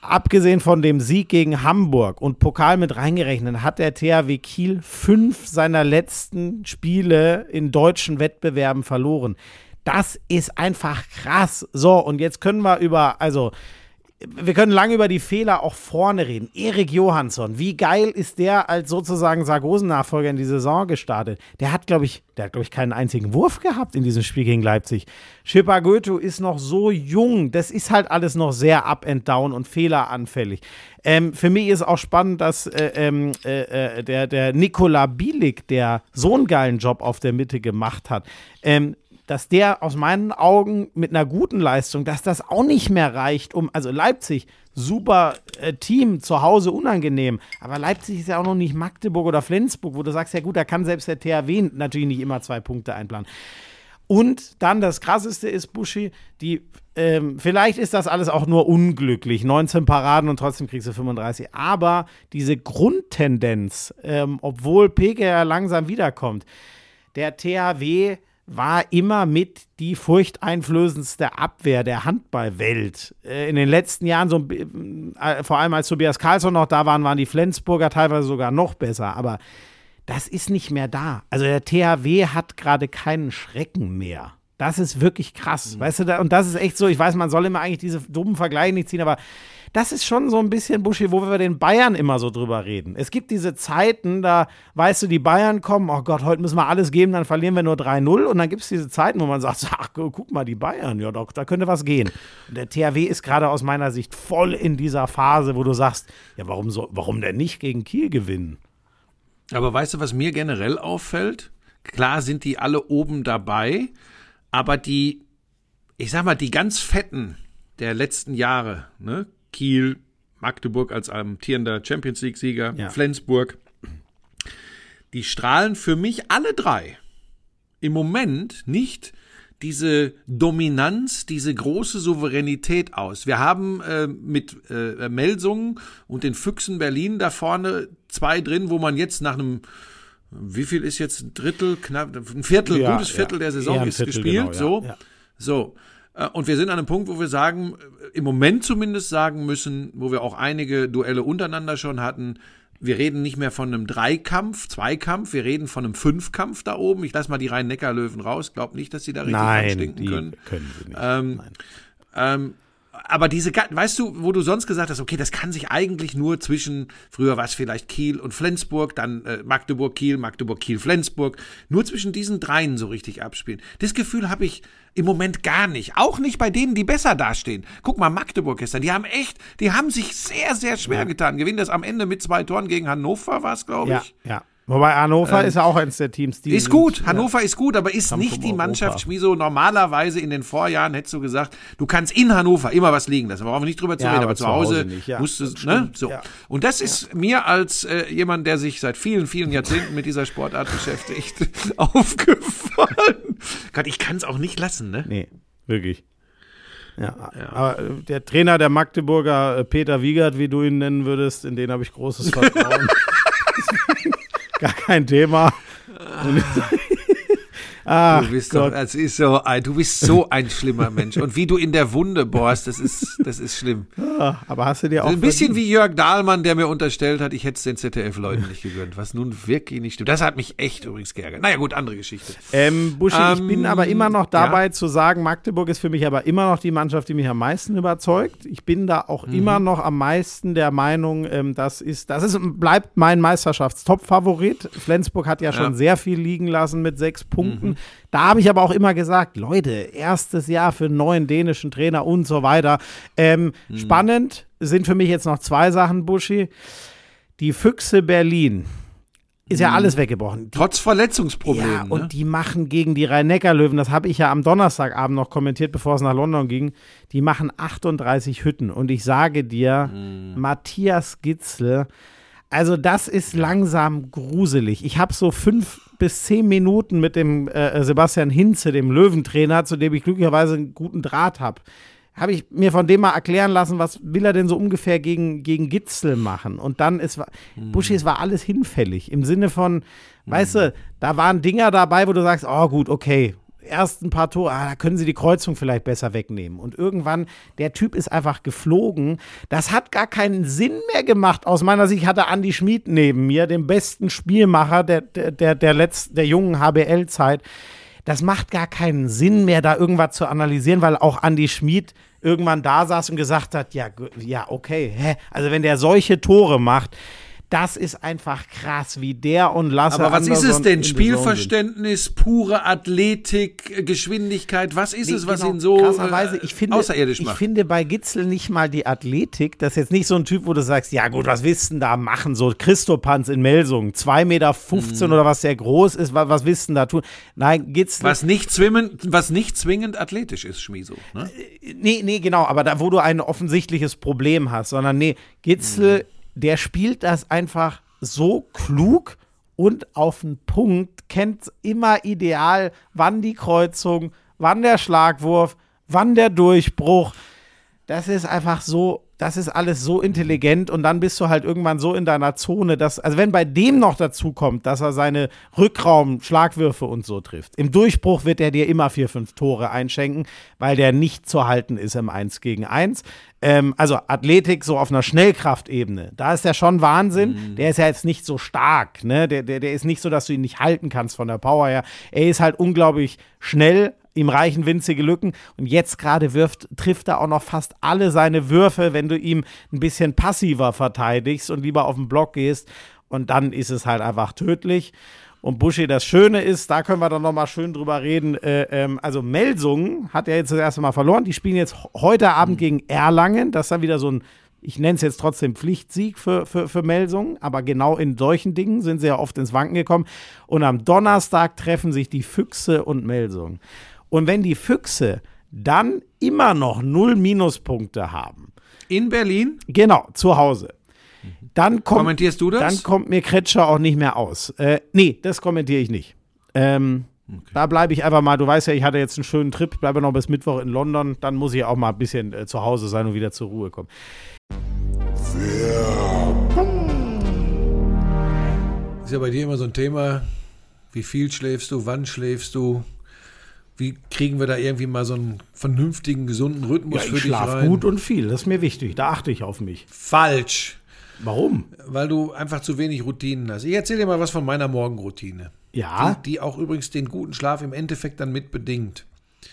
Abgesehen von dem Sieg gegen Hamburg und Pokal mit reingerechnet, hat der THW Kiel fünf seiner letzten Spiele in deutschen Wettbewerben verloren. Das ist einfach krass. So, und jetzt können wir über, also, wir können lange über die Fehler auch vorne reden. Erik Johansson, wie geil ist der als sozusagen Sargosen-Nachfolger in die Saison gestartet? Der hat, glaube ich, der hat, glaube ich, keinen einzigen Wurf gehabt in diesem Spiel gegen Leipzig. Schipper Goethe ist noch so jung. Das ist halt alles noch sehr up and down und fehleranfällig. Ähm, für mich ist auch spannend, dass äh, ähm, äh, äh, der, der Nikola Bielik, der so einen geilen Job auf der Mitte gemacht hat, ähm, dass der aus meinen Augen mit einer guten Leistung, dass das auch nicht mehr reicht, um, also Leipzig, super äh, Team, zu Hause unangenehm, aber Leipzig ist ja auch noch nicht Magdeburg oder Flensburg, wo du sagst, ja gut, da kann selbst der THW natürlich nicht immer zwei Punkte einplanen. Und dann das Krasseste ist, Buschi, die, ähm, vielleicht ist das alles auch nur unglücklich. 19 Paraden und trotzdem kriegst du 35. Aber diese Grundtendenz, ähm, obwohl Peke ja langsam wiederkommt, der THW war immer mit die furchteinflößendste Abwehr der Handballwelt. Äh, in den letzten Jahren, so, äh, vor allem als Tobias Karlsson noch da waren, waren die Flensburger teilweise sogar noch besser. Aber das ist nicht mehr da. Also der THW hat gerade keinen Schrecken mehr. Das ist wirklich krass. Weißt du, da, und das ist echt so, ich weiß, man soll immer eigentlich diese dummen Vergleiche nicht ziehen, aber das ist schon so ein bisschen Buschi, wo wir den Bayern immer so drüber reden. Es gibt diese Zeiten, da weißt du, die Bayern kommen, oh Gott, heute müssen wir alles geben, dann verlieren wir nur 3-0. Und dann gibt es diese Zeiten, wo man sagt, ach, gu- guck mal, die Bayern, ja doch, da könnte was gehen. Und der THW ist gerade aus meiner Sicht voll in dieser Phase, wo du sagst, ja, warum, so, warum denn nicht gegen Kiel gewinnen? Aber weißt du, was mir generell auffällt? Klar sind die alle oben dabei, aber die, ich sag mal, die ganz fetten der letzten Jahre, ne? Kiel, Magdeburg als amtierender Champions League-Sieger, Ja. Flensburg, die strahlen für mich alle drei im Moment nicht diese Dominanz, diese große Souveränität aus. Wir haben äh, mit äh, Melsungen und den Füchsen Berlin da vorne zwei drin, wo man jetzt nach einem wie viel ist jetzt ein Drittel, knapp, ein Viertel, Ja, gutes Viertel ja. der Saison ist Viertel, gespielt, genau, so, ja. so. Äh, Und wir sind an einem Punkt, wo wir sagen, äh, im Moment zumindest sagen müssen, wo wir auch einige Duelle untereinander schon hatten, wir reden nicht mehr von einem Dreikampf, Zweikampf, wir reden von einem Fünfkampf da oben. Ich lasse mal die Rhein-Neckar-Löwen raus, glaub nicht, dass sie da richtig Nein, stinken die können. können sie nicht. Ähm, Nein. Ähm, aber diese, weißt du, wo du sonst gesagt hast, okay, das kann sich eigentlich nur zwischen, früher war es vielleicht Kiel und Flensburg, dann äh, Magdeburg, Kiel, Magdeburg, Kiel, Flensburg, nur zwischen diesen dreien so richtig abspielen. Das Gefühl habe ich im Moment gar nicht. Auch nicht bei denen, die besser dastehen. Guck mal, Magdeburg gestern, die haben echt, die haben sich sehr, sehr schwer getan. Gewinnen das am Ende mit zwei Toren gegen Hannover, war es, glaube Ja, ich. ja. Wobei Hannover ist ja auch eins der Teams, die. Ähm, Ist sind- gut, ja. Hannover ist gut, aber ist Kampf nicht um die Europa. Mannschaft, Schmiso. Normalerweise in den Vorjahren hättest du gesagt, du kannst in Hannover immer was liegen lassen. Da brauchen wir nicht drüber zu Ja, reden, aber aber zu Hause, nicht, ja. musst du, ne? So. ja. Und das ist mir als äh, jemand, der sich seit vielen, vielen Jahrzehnten mit dieser Sportart beschäftigt, aufgefallen. Gott, ich kann es auch nicht lassen, ne? Nee, wirklich. Ja, aber äh, der Trainer der Magdeburger, äh, Peter Wiegert, wie du ihn nennen würdest, in den habe ich großes Vertrauen. Gar kein Thema. Und Ach Du bist Gott. doch, das ist so ein, du bist so ein schlimmer Mensch. Und wie du in der Wunde bohrst, das ist, das ist schlimm. Ah, aber hast du dir auch Ein bisschen verdient. wie Jörg Dahlmann, der mir unterstellt hat, ich hätte es den ZDF-Leuten nicht gegönnt, was nun wirklich nicht stimmt. Das hat mich echt übrigens geärgert. Naja, gut, andere Geschichte. Ähm, Buschi, ich Ähm, bin aber immer noch dabei ja. zu sagen, Magdeburg ist für mich aber immer noch die Mannschaft, die mich am meisten überzeugt. Ich bin da auch Mhm. immer noch am meisten der Meinung, ähm, das ist, das ist, bleibt mein Meisterschaftstop-Favorit. Flensburg hat ja schon Ja. Mhm. sehr viel liegen lassen mit sechs Punkten. Da habe ich aber auch immer gesagt, Leute, erstes Jahr für einen neuen dänischen Trainer und so weiter. Ähm, Mhm. Spannend sind für mich jetzt noch zwei Sachen, Buschi. Die Füchse Berlin. Ist ja alles weggebrochen. Die Trotz Verletzungsproblemen. ja, und ne? die machen gegen die Rhein-Neckar-Löwen, das habe ich ja am Donnerstagabend noch kommentiert, bevor es nach London ging, die machen 38 Hütten. Und ich sage dir, Matthias Gitzel, also das ist langsam gruselig. Ich habe so fünf bis zehn Minuten mit dem äh, Sebastian Hinze, dem Löwentrainer, zu dem ich glücklicherweise einen guten Draht habe, habe ich mir von dem mal erklären lassen, was will er denn so ungefähr gegen, gegen Gitzel machen. Und dann ist, Buschi, es war alles hinfällig. Im Sinne von, weißt du, da waren Dinger dabei, wo du sagst, oh gut, okay, erst ein paar Tore, ah, da können sie die Kreuzung vielleicht besser wegnehmen. Und irgendwann, der Typ ist einfach geflogen. Das hat gar keinen Sinn mehr gemacht. Aus meiner Sicht hatte Andy Schmid neben mir, den besten Spielmacher der, der, der, der, letzten, der jungen HBL-Zeit. Das macht gar keinen Sinn mehr, da irgendwas zu analysieren, weil auch Andy Schmid irgendwann da saß und gesagt hat, ja, ja, okay, hä? Also wenn der solche Tore macht, das ist einfach krass, wie der und Lasse Aber was ist es denn? sind. Spielverständnis, pure Athletik, äh, Geschwindigkeit, was ist es, was genau, ihn so krasserweise, äh, ich finde, außerirdisch ich macht? finde bei Gitzel nicht mal die Athletik. Das ist jetzt nicht so ein Typ, wo du sagst, ja gut, was willst du denn da machen? So Christopanz in Melsungen, 2,15 Meter Mhm. oder was der groß ist, was, was willst du denn da tun? Nein, Gitzel. was nicht zwingend, was nicht zwingend athletisch ist, Schmiso. Ne? Nee, nee, genau, aber da, wo du ein offensichtliches Problem hast, sondern nee, Gitzel, der spielt das einfach so klug und auf den Punkt, kennt immer ideal, wann die Kreuzung, wann der Schlagwurf, wann der Durchbruch. Das ist einfach so, das ist alles so intelligent und dann bist du halt irgendwann so in deiner Zone, dass, also wenn bei dem noch dazu kommt, dass er seine Rückraum-Schlagwürfe und so trifft, im Durchbruch wird er dir immer vier, fünf Tore einschenken, weil der nicht zu halten ist im 1 gegen 1. Ähm, also Athletik so auf einer Schnellkraftebene, da ist der schon Wahnsinn. Der ist ja jetzt nicht so stark, ne? Der, der, der ist nicht so, dass du ihn nicht halten kannst von der Power her. Er ist halt unglaublich schnell, ihm reichen winzige Lücken und jetzt gerade wirft, trifft er auch noch fast alle seine Würfe, wenn du ihm ein bisschen passiver verteidigst und lieber auf den Block gehst und dann ist es halt einfach tödlich. Und Buschi, das Schöne ist, da können wir dann nochmal schön drüber reden. Äh, ähm, also Melsungen hat er jetzt das erste Mal verloren. Die spielen jetzt heute Abend gegen Erlangen. Das ist dann wieder so ein, ich nenne es jetzt trotzdem Pflichtsieg für, für, für Melsungen. Aber genau in solchen Dingen sind sie ja oft ins Wanken gekommen. Und am Donnerstag treffen sich die Füchse und Melsungen. Und wenn die Füchse dann immer noch null Minuspunkte haben, In Berlin, genau, zu Hause, dann kommt, kommentierst du das? dann kommt mir Kretscher auch nicht mehr aus. Äh, nee, das kommentiere ich nicht. Ähm, Da bleibe ich einfach mal, du weißt ja, ich hatte jetzt einen schönen Trip, ich bleibe noch bis Mittwoch in London, dann muss ich auch mal ein bisschen äh, zu Hause sein und wieder zur Ruhe kommen. Ist ja bei dir immer so ein Thema, wie viel schläfst du, wann schläfst du? Wie kriegen wir da irgendwie mal so einen vernünftigen, gesunden Rhythmus Ja, für ich dich schlafe rein? gut und viel, das ist mir wichtig, da achte ich auf mich. Falsch, Warum? weil du einfach zu wenig Routinen hast. Ich erzähle dir mal was von meiner Morgenroutine. Ja, Die, die auch übrigens den guten Schlaf im Endeffekt dann mit bedingt.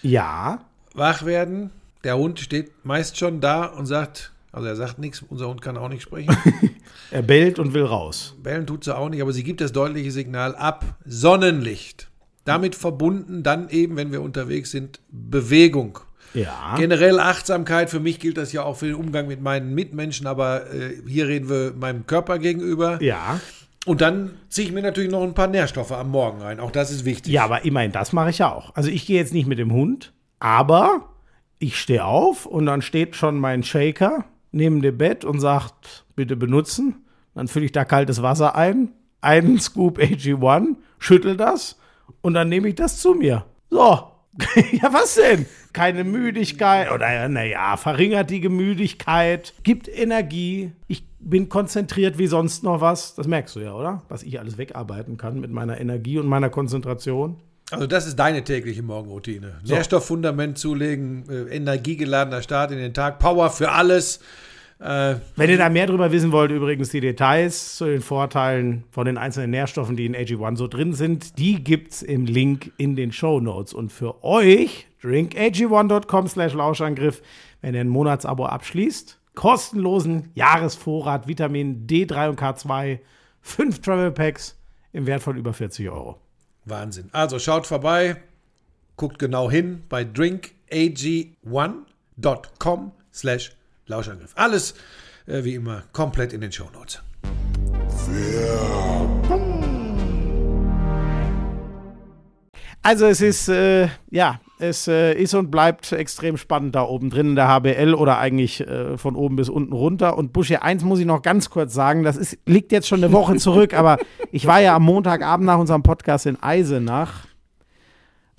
ja, Wach werden, der Hund steht meist schon da und sagt, also er sagt nichts, unser Hund kann auch nicht sprechen. er bellt und will raus. Bellen tut sie auch nicht, aber sie gibt das deutliche Signal ab. Sonnenlicht. Damit verbunden dann eben, wenn wir unterwegs sind, Bewegung. Ja, Generell Achtsamkeit, für mich gilt das ja auch für den Umgang mit meinen Mitmenschen, aber äh, hier reden wir meinem Körper gegenüber. ja. Und dann ziehe ich mir natürlich noch ein paar Nährstoffe am Morgen rein. Auch das ist wichtig. Ja, aber immerhin, das mache ich ja auch. Also ich gehe jetzt nicht mit dem Hund, aber ich stehe auf und dann steht schon mein Shaker neben dem Bett und sagt, bitte benutzen. Dann fülle ich da kaltes Wasser ein, einen Scoop AG1, schüttel das und dann nehme ich das zu mir. So. ja, was denn? Keine Müdigkeit oder naja, verringert die Gemüdigkeit, gibt Energie. Ich bin konzentriert wie sonst noch was. Das merkst du ja, oder? Was ich alles wegarbeiten kann mit meiner Energie und meiner Konzentration. Also das ist deine tägliche Morgenroutine. Nährstofffundament zulegen, äh, energiegeladener Start in den Tag, Power für alles. Äh, Wenn ihr da mehr drüber wissen wollt, übrigens die Details zu den Vorteilen von den einzelnen Nährstoffen, die in AG1 so drin sind, die gibt's im Link in den Show Notes. Und für euch, drinkag1.com slash Lauschangriff, wenn ihr ein Monatsabo abschließt, kostenlosen Jahresvorrat Vitamin D3 und K2, fünf Travel Packs im Wert von über 40 Euro. Wahnsinn. Also schaut vorbei, guckt genau hin bei drinkag1.com slash Lauschangriff. Alles äh, wie immer komplett in den Shownotes. Also es ist, äh, ja, es äh, ist und bleibt extrem spannend da oben drin in der HBL oder eigentlich äh, von oben bis unten runter. Und Busche, eins muss ich noch ganz kurz sagen, das ist, liegt jetzt schon eine Woche zurück, aber ich war ja am Montagabend nach unserem Podcast in Eisenach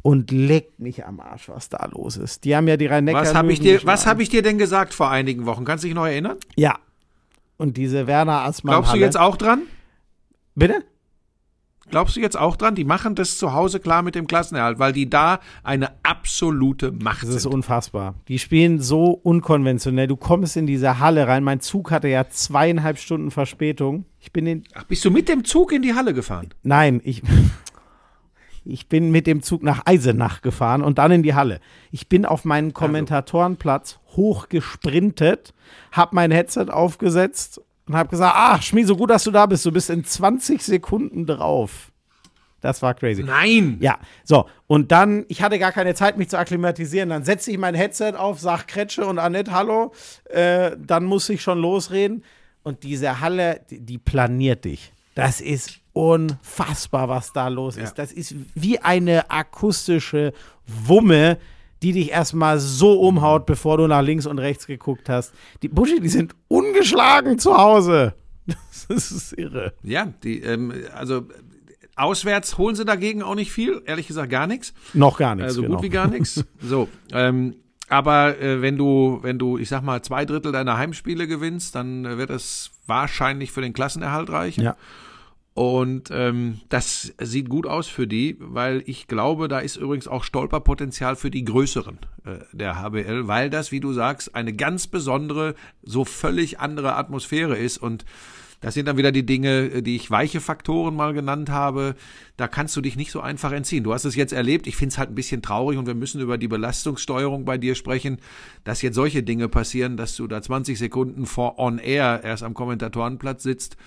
und leckt mich am Arsch, was da los ist. Die haben ja die rhein Was habe ich, dir- was hab ich dir denn gesagt vor einigen Wochen? Kannst du dich noch erinnern? Ja. Und diese Werner Assmann Glaubst du jetzt auch dran? Bitte? Glaubst du jetzt auch dran? Die machen das zu Hause klar mit dem Klassenerhalt, weil die da eine absolute Macht Das ist sind. unfassbar. Die spielen so unkonventionell. Du kommst in diese Halle rein. Mein Zug hatte ja zweieinhalb Stunden Verspätung. Ich bin in. Ach, bist du mit dem Zug in die Halle gefahren? Nein, ich. Ich bin mit dem Zug nach Eisenach gefahren und dann in die Halle. Ich bin auf meinen Kommentatorenplatz hochgesprintet, hab mein Headset aufgesetzt und hab gesagt: Ah, Schmi, so gut, dass du da bist. Du bist in 20 Sekunden drauf. Das war crazy. Nein! Ja, so. Und dann, ich hatte gar keine Zeit, mich zu akklimatisieren. Dann setze ich mein Headset auf, sag Kretsche und Annette Hallo. Äh, dann muss ich schon losreden. Und diese Halle, die, die planiert dich. Das ist unfassbar, was da los ist. Ja. Das ist wie eine akustische Wumme, die dich erstmal so umhaut, bevor du nach links und rechts geguckt hast. Die Buschi, die sind ungeschlagen zu Hause. Das ist irre. Ja, die, ähm, also auswärts holen sie dagegen auch nicht viel, ehrlich gesagt gar nichts. Noch gar nichts. Also genau. gut wie gar nichts. So, ähm, aber äh, wenn du, wenn du, ich sag mal, zwei Drittel deiner Heimspiele gewinnst, dann äh, wird es wahrscheinlich für den Klassenerhalt reichen. Ja. Und ähm, das sieht gut aus für die, weil ich glaube, da ist übrigens auch Stolperpotenzial für die größeren äh, der HBL, weil das, wie du sagst, eine ganz besondere, so völlig andere Atmosphäre ist und das sind dann wieder die Dinge, äh, die ich weiche Faktoren mal genannt habe. Da kannst du dich nicht so einfach entziehen. Du hast es jetzt erlebt. Ich finde es halt ein bisschen traurig und wir müssen über die Belastungssteuerung bei dir sprechen, dass jetzt solche Dinge passieren, dass du da 20 Sekunden vor On Air erst am Kommentatorenplatz sitzt.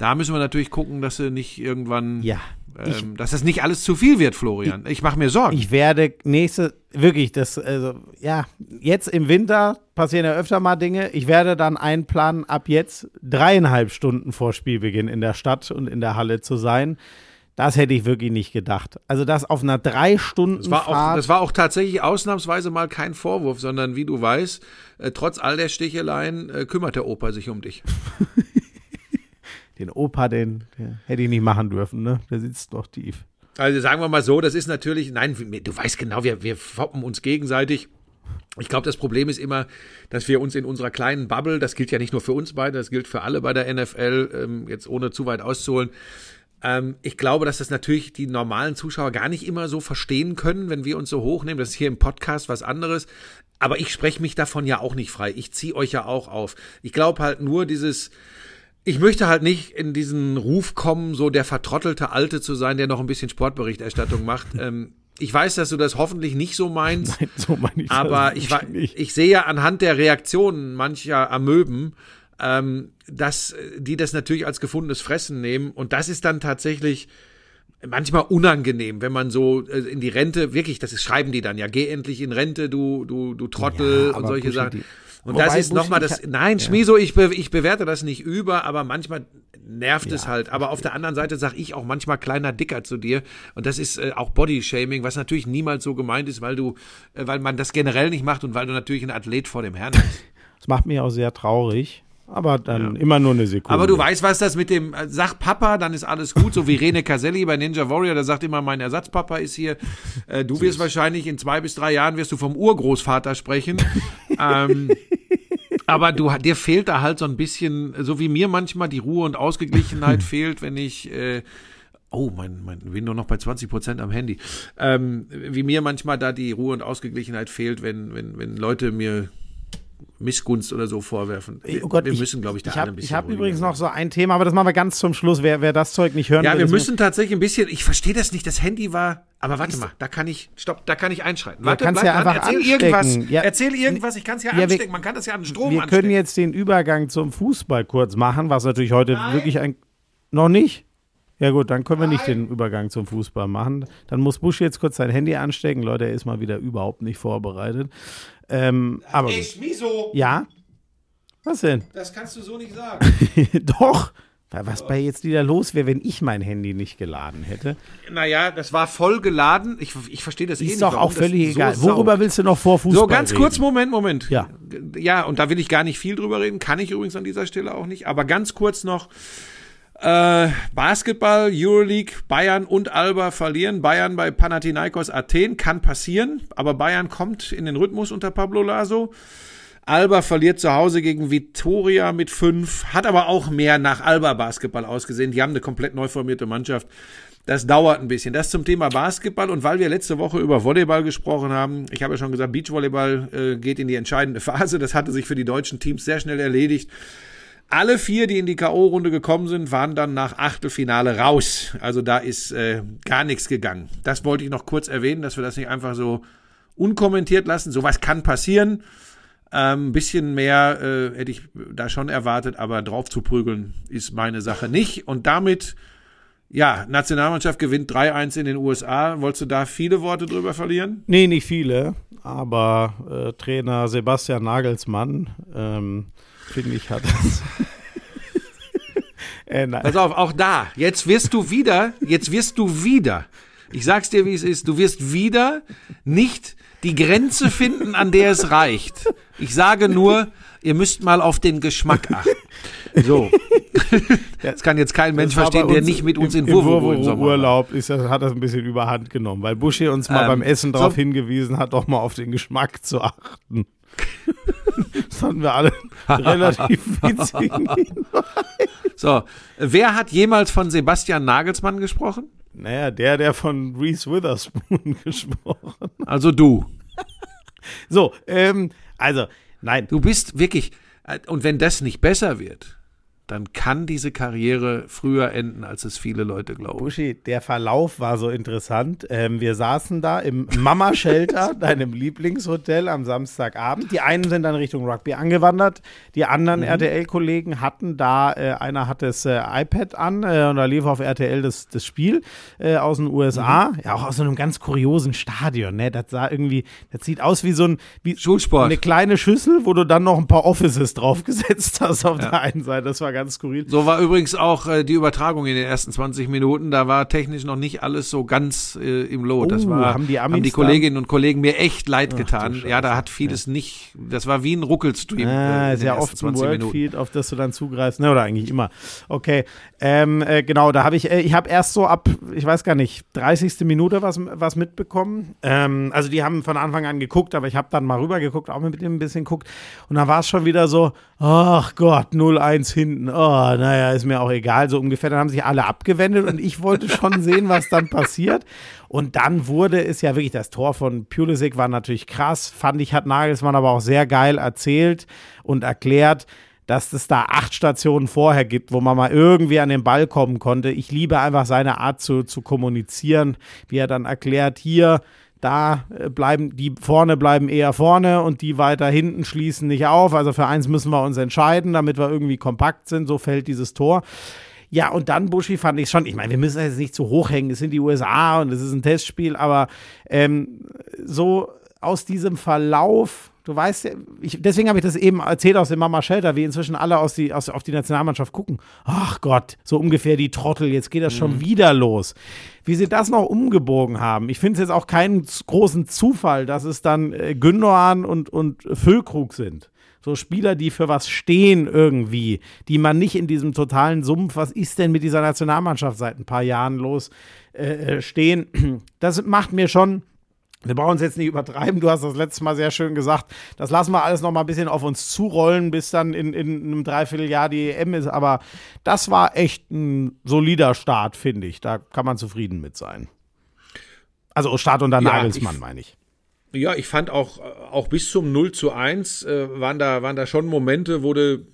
Da müssen wir natürlich gucken, dass sie nicht irgendwann, Ja. Ich, ähm, dass das nicht alles zu viel wird, Florian. Ich, mache mir Sorgen. Ich werde nächste, wirklich, das, also, ja, jetzt im Winter passieren ja öfter mal Dinge. Ich werde dann einplanen, ab jetzt dreieinhalb Stunden vor Spielbeginn in der Stadt und in der Halle zu sein. Das hätte ich wirklich nicht gedacht. Also, das auf einer drei Stunden das war, auch, Fahrt. das war auch tatsächlich ausnahmsweise mal kein Vorwurf, sondern wie du weißt, äh, trotz all der Sticheleien äh, kümmert der Opa sich um dich. den Opa, den, den hätte ich nicht machen dürfen, ne? Der sitzt noch tief. Also sagen wir mal so, das ist natürlich, nein, du weißt genau, wir, wir foppen uns gegenseitig. Ich glaube, das Problem ist immer, dass wir uns in unserer kleinen Bubble, das gilt ja nicht nur für uns beide, das gilt für alle bei der NFL, ähm, jetzt ohne zu weit auszuholen, ähm, ich glaube, dass das natürlich die normalen Zuschauer gar nicht immer so verstehen können, wenn wir uns so hochnehmen. Das ist hier im Podcast was anderes. Aber ich spreche mich davon ja auch nicht frei. Ich ziehe euch ja auch auf. Ich glaube halt nur dieses, ich möchte halt nicht in diesen Ruf kommen, so der vertrottelte Alte zu sein, der noch ein bisschen Sportberichterstattung macht. Ähm, ich weiß, dass du das hoffentlich nicht so meinst, Nein, so meine ich aber ich, nicht. ich sehe ja anhand der Reaktionen mancher Amöben, ähm, dass die das natürlich als gefundenes Fressen nehmen und das ist dann tatsächlich manchmal unangenehm, wenn man so äh, in die Rente, wirklich, das ist, schreiben die dann ja, geh endlich in Rente, du, du, du Trottel Ja, und solche Sachen. Und Wobei, das ist nochmal das, nein, ja. Schmieso, ich, be, ich bewerte das nicht über, aber manchmal nervt es Ja, halt. Aber auf der anderen Seite sage ich auch manchmal kleiner Dicker zu dir. Und das ist äh, auch Bodyshaming, was natürlich niemals so gemeint ist, weil du, äh, weil man das generell nicht macht und weil du natürlich ein Athlet vor dem Herrn bist. Das macht mich auch sehr traurig. Aber dann immer nur eine Sekunde. Aber du weißt, was das mit dem, äh, sag Papa, dann ist alles gut, so wie Rene Caselli bei Ninja Warrior, der sagt immer, mein Ersatzpapa ist hier. Äh, du wirst wahrscheinlich in zwei bis drei Jahren wirst du vom Urgroßvater sprechen. ähm, aber du, dir fehlt da halt so ein bisschen, so wie mir manchmal die Ruhe und Ausgeglichenheit fehlt, wenn ich, äh, oh, mein, mein, nur noch bei 20 Prozent am Handy, ähm, wie mir manchmal da die Ruhe und Ausgeglichenheit fehlt, wenn, wenn, wenn Leute mir Missgunst oder so vorwerfen. Wir, Oh Gott, wir ich- müssen, glaube ich, da Ich alle habe ein bisschen ich hab ruhiger übrigens noch so ein Thema, aber das machen wir ganz zum Schluss. Wer, wer das Zeug nicht hören Ja, will, wir ist- müssen tatsächlich ein bisschen, ich verstehe das nicht, das Handy war, aber warte mal, da kann ich, stopp, da kann ich einschreiten. Warte, kannst bleib ja dran, einfach erzähl anstecken. irgendwas, Ja. erzähl irgendwas, ich kann es ja, Ja, wir- anstecken, man kann das ja an den Strom Wir anstecken. können jetzt den Übergang zum Fußball kurz machen, was natürlich heute wirklich ein. Noch nicht? Ja, gut, dann können wir nicht den Übergang zum Fußball machen. Dann muss Busch jetzt kurz sein Handy anstecken. Leute, er ist mal wieder überhaupt nicht vorbereitet. Ähm, aber. gut. Schmiso, Ja? Was denn? das kannst du so nicht sagen. Doch. Was bei jetzt wieder los wäre, wenn ich mein Handy nicht geladen hätte. naja, das war voll geladen, ich, ich verstehe das eh Ist nicht. doch warum auch völlig so egal. saugt. Worüber willst du noch vor Fußball So, ganz reden? kurz, Moment, Moment. Ja. Ja, und da will ich gar nicht viel drüber reden, kann ich übrigens an dieser Stelle auch nicht, aber ganz kurz noch. Äh, Basketball, Euroleague, Bayern und Alba verlieren. Bayern bei Panathinaikos Athen kann passieren, aber Bayern kommt in den Rhythmus unter Pablo Laso. Alba verliert zu Hause gegen Vitoria mit fünf, hat aber auch mehr nach Alba Basketball ausgesehen. Die haben eine komplett neu formierte Mannschaft. Das dauert ein bisschen. Das zum Thema Basketball. Und weil wir letzte Woche über Volleyball gesprochen haben, ich habe ja schon gesagt, Beachvolleyball äh, geht in die entscheidende Phase. Das hatte sich für die deutschen Teams sehr schnell erledigt. Alle vier, die in die K.O.-Runde gekommen sind, waren dann nach Achtelfinale raus. Also da ist äh, gar nichts gegangen. Das wollte ich noch kurz erwähnen, dass wir das nicht einfach so unkommentiert lassen. Sowas kann passieren. Ähm, ein bisschen mehr äh, hätte ich da schon erwartet, aber drauf zu prügeln ist meine Sache nicht. Und damit, ja, Nationalmannschaft gewinnt 3-1 in den USA. Wolltest du da viele Worte drüber verlieren? Nee, nicht viele, aber äh, Trainer Sebastian Nagelsmann, ähm, finde ich, hat das. äh, nein. Pass auf, auch da. Jetzt wirst du wieder, jetzt wirst du wieder, ich sag's dir, wie es ist, du wirst wieder nicht die Grenze finden, an der es reicht. Ich sage nur, ihr müsst mal auf den Geschmack achten. So. Das kann jetzt kein Mensch verstehen, der nicht mit uns in im, Wurwo im Sommer. Urlaub ist das, hat das ein bisschen überhand genommen, weil Buschi uns mal Ähm, beim Essen darauf so- hingewiesen hat, doch mal auf den Geschmack zu achten. das fanden wir alle relativ witzig. So. Wer hat jemals von Sebastian Nagelsmann gesprochen? naja, der, der von Reese Witherspoon gesprochen. Also du. So, ähm, also, nein, Du bist wirklich, äh, und wenn das nicht besser wird, dann kann diese Karriere früher enden, als es viele Leute glauben. Buschi, der Verlauf war so interessant. Ähm, wir saßen da im Mama Shelter, deinem Lieblingshotel, am Samstagabend. Die einen sind dann Richtung Rugby angewandert, die anderen RTL-Kollegen hatten da, äh, einer hat das äh, iPad an äh, und da lief auf RTL das, das Spiel äh, aus den USA. Ja, auch aus so einem ganz kuriosen Stadion. Ne? Das sah irgendwie, das sieht aus wie so ein wie Schulsport. eine kleine Schüssel, wo du dann noch ein paar Offices draufgesetzt hast auf der einen Seite. Das war ganz ganz skurril. So war übrigens auch äh, die Übertragung in den ersten 20 Minuten. Da war technisch noch nicht alles so ganz äh, im Lot. Das Oh, war, haben die Amis haben die da- Kolleginnen und Kollegen mir echt leid du getan. Ja, da hat vieles nicht, das war wie ein Ruckelstream. Ah, äh, ja ersten oft ein 20 Minuten. Auf das du dann zugreifst, ne, oder eigentlich immer. Okay, ähm, äh, genau, da habe ich, äh, ich habe erst so ab, ich weiß gar nicht, 30. Minute was, was mitbekommen. Ähm, also die haben von Anfang an geguckt, aber ich habe dann mal rüber geguckt, auch mit dem ein bisschen geguckt und dann war es schon wieder so, ach Gott, 0-1 hinten, oh, naja, ist mir auch egal, so ungefähr. Dann haben sich alle abgewendet und ich wollte schon sehen, was dann passiert. Und dann wurde es ja wirklich, das Tor von Pulisic war natürlich krass, fand ich, hat Nagelsmann aber auch sehr geil erzählt und erklärt, dass es da acht Stationen vorher gibt, wo man mal irgendwie an den Ball kommen konnte. Ich liebe einfach seine Art zu, zu kommunizieren, wie er dann erklärt, hier, da äh, bleiben, die vorne bleiben eher vorne und die weiter hinten schließen nicht auf. Also für eins müssen wir uns entscheiden, damit wir irgendwie kompakt sind. So fällt dieses Tor. Ja, und dann Buschi fand ich schon, ich meine, wir müssen jetzt nicht zu hoch hängen, es sind die USA und es ist ein Testspiel, aber ähm, so aus diesem Verlauf, du weißt ja, ich, deswegen habe ich das eben erzählt aus dem Mama Shelter, wie inzwischen alle aus die, aus, auf die Nationalmannschaft gucken. Ach Gott, so ungefähr die Trottel, jetzt geht das schon wieder los. Wie sie das noch umgebogen haben. Ich finde es jetzt auch keinen großen Zufall, dass es dann äh, Gündogan und, und Füllkrug sind. So Spieler, die für was stehen irgendwie, die man nicht in diesem totalen Sumpf, was ist denn mit dieser Nationalmannschaft seit ein paar Jahren los, äh, äh, stehen. Das macht mir schon, wir brauchen es jetzt nicht übertreiben, du hast das letzte Mal sehr schön gesagt, das lassen wir alles noch mal ein bisschen auf uns zurollen, bis dann in, in einem Dreivierteljahr die EM ist, aber das war echt ein solider Start, finde ich, da kann man zufrieden mit sein. Also Start unter Ja, Nagelsmann, ich- meine ich. Ja, ich fand auch, auch bis zum 0 zu 1 äh, waren, da, waren da schon Momente, wo du,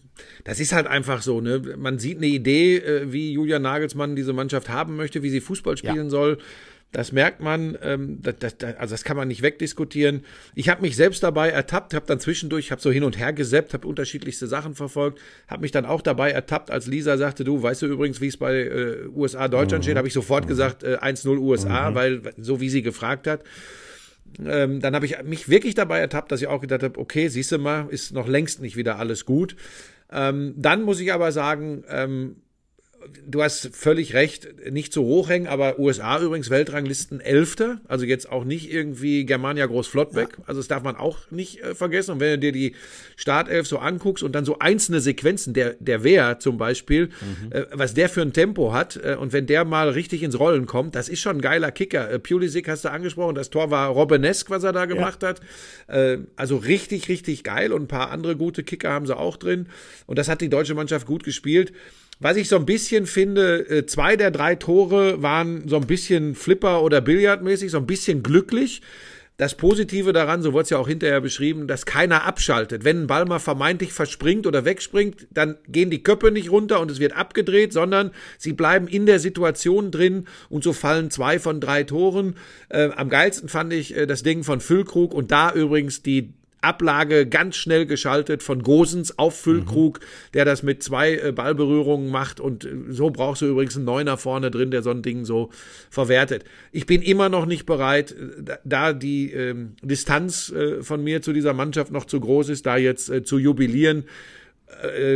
das ist halt einfach so, ne? Man sieht eine Idee, äh, wie Julian Nagelsmann diese Mannschaft haben möchte, wie sie Fußball spielen soll. Das merkt man, ähm, das, das, also das kann man nicht wegdiskutieren. Ich habe mich selbst dabei ertappt, habe dann zwischendurch, habe so hin und her geseppt, habe unterschiedlichste Sachen verfolgt, habe mich dann auch dabei ertappt, als Lisa sagte, du, weißt du übrigens, wie es bei äh, USA-Deutschland steht, habe ich sofort gesagt, äh, 1-0 USA, weil so wie sie gefragt hat ähm, dann habe ich mich wirklich dabei ertappt, dass ich auch gedacht habe, okay, siehst du mal, ist noch längst nicht wieder alles gut. Ähm, dann muss ich aber sagen, ähm, du hast völlig recht, nicht so hoch hängen, aber USA übrigens Weltranglisten Elfter, also jetzt auch nicht irgendwie Germania Groß-Flottbeck, also das darf man auch nicht äh, vergessen. Und wenn du dir die Startelf so anguckst und dann so einzelne Sequenzen, der, der Wehr zum Beispiel, äh, was der für ein Tempo hat äh, und wenn der mal richtig ins Rollen kommt, das ist schon ein geiler Kicker. Äh, Pulisic hast du angesprochen, das Tor war Robbenesk, was er da gemacht hat. Äh, also richtig, richtig geil und ein paar andere gute Kicker haben sie auch drin und das hat die deutsche Mannschaft gut gespielt. Was ich so ein bisschen finde, äh, zwei der drei Tore waren so ein bisschen Flipper oder Billardmäßig, so ein bisschen glücklich. Das Positive daran, so wurde es ja auch hinterher beschrieben, dass keiner abschaltet. Wenn ein Ball mal vermeintlich verspringt oder wegspringt, dann gehen die Köpfe nicht runter und es wird abgedreht, sondern sie bleiben in der Situation drin und so fallen zwei von drei Toren. Äh, am geilsten fand ich äh, das Ding von Füllkrug und da übrigens die Ablage ganz schnell geschaltet von Gosens auf Füllkrug, der das mit zwei äh, Ballberührungen macht und äh, so brauchst du übrigens einen Neuner vorne drin, der so ein Ding so verwertet. Ich bin immer noch nicht bereit, äh, da- die ähm, Distanz äh, von mir zu dieser Mannschaft noch zu groß ist, da jetzt äh, zu jubilieren.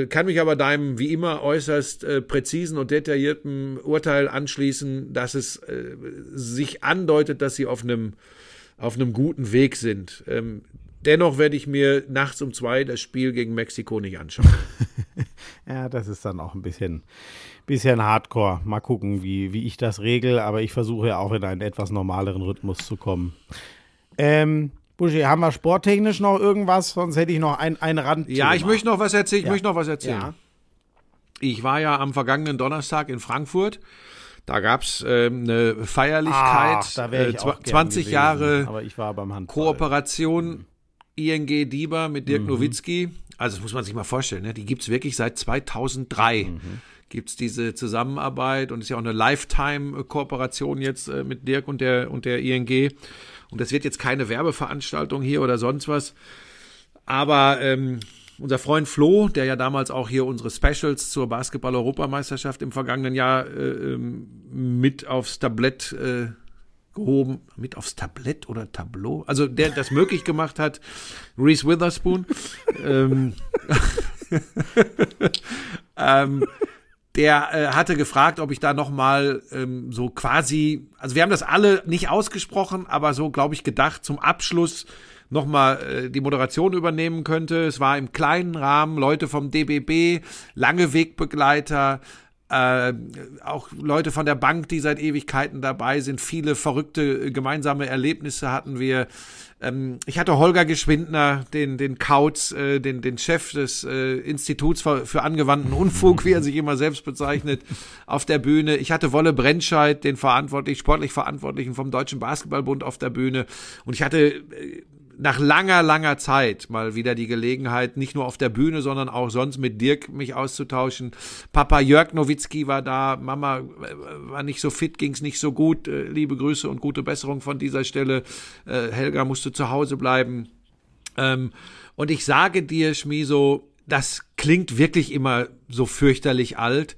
Kann mich aber deinem wie immer äußerst äh, präzisen und detaillierten Urteil anschließen, dass es äh, sich andeutet, dass sie auf einem auf einem guten Weg sind. Ähm, dennoch werde ich mir nachts um zwei das Spiel gegen Mexiko nicht anschauen. Ja, das ist dann auch ein bisschen, bisschen hardcore. Mal gucken, wie, wie ich das regel, aber ich versuche ja auch in einen etwas normaleren Rhythmus zu kommen. Ähm, Buschi, haben wir sporttechnisch noch irgendwas? Sonst hätte ich noch ein, ein Rand. Ja, ich möchte noch was erzählen. Ich Ja. möchte noch was erzählen. Ja. Ich war ja am vergangenen Donnerstag in Frankfurt. Da gab's ähm, eine Feierlichkeit, Ach, da ich äh, auch zwa- gern 20 gewesen, Jahre Aber ich war beim Handball. Kooperation ING Dieber mit Dirk Nowitzki. Also das muss man sich mal vorstellen, ne? die gibt's wirklich seit 2003. Gibt's diese Zusammenarbeit und ist ja auch eine Lifetime-Kooperation jetzt äh, mit Dirk und der, und der ING. Und das wird jetzt keine Werbeveranstaltung hier oder sonst was. Aber ähm, unser Freund Flo, der ja damals auch hier unsere Specials zur Basketball-Europameisterschaft im vergangenen Jahr äh, ähm, mit aufs Tablett äh, gehoben, mit aufs Tablett oder Tableau, also der das möglich gemacht hat, Reese Witherspoon. ähm, ähm, der äh, hatte gefragt, ob ich da noch mal ähm, so quasi, also wir haben das alle nicht ausgesprochen, aber so glaube ich gedacht zum Abschluss noch mal äh, die Moderation übernehmen könnte. Es war im kleinen Rahmen Leute vom DBB, lange Wegbegleiter, äh, auch Leute von der Bank, die seit Ewigkeiten dabei sind. Viele verrückte äh, gemeinsame Erlebnisse hatten wir. Ähm, ich hatte Holger Geschwindner, den, den Kautz, äh, den, den Chef des äh, Instituts für, für angewandten Unfug, wie er sich immer selbst bezeichnet, auf der Bühne. Ich hatte Wolle Brentscheid, den verantwortlich, sportlich Verantwortlichen vom Deutschen Basketballbund auf der Bühne. Und ich hatte äh, nach langer, langer Zeit mal wieder die Gelegenheit, nicht nur auf der Bühne, sondern auch sonst mit Dirk mich auszutauschen. Papa Jörg Nowitzki war da, Mama äh, war nicht so fit, ging's nicht so gut. Äh, liebe Grüße und gute Besserung von dieser Stelle. Äh, Helga musste zu Hause bleiben. Ähm, und ich sage dir, Schmiso, das klingt wirklich immer so fürchterlich alt.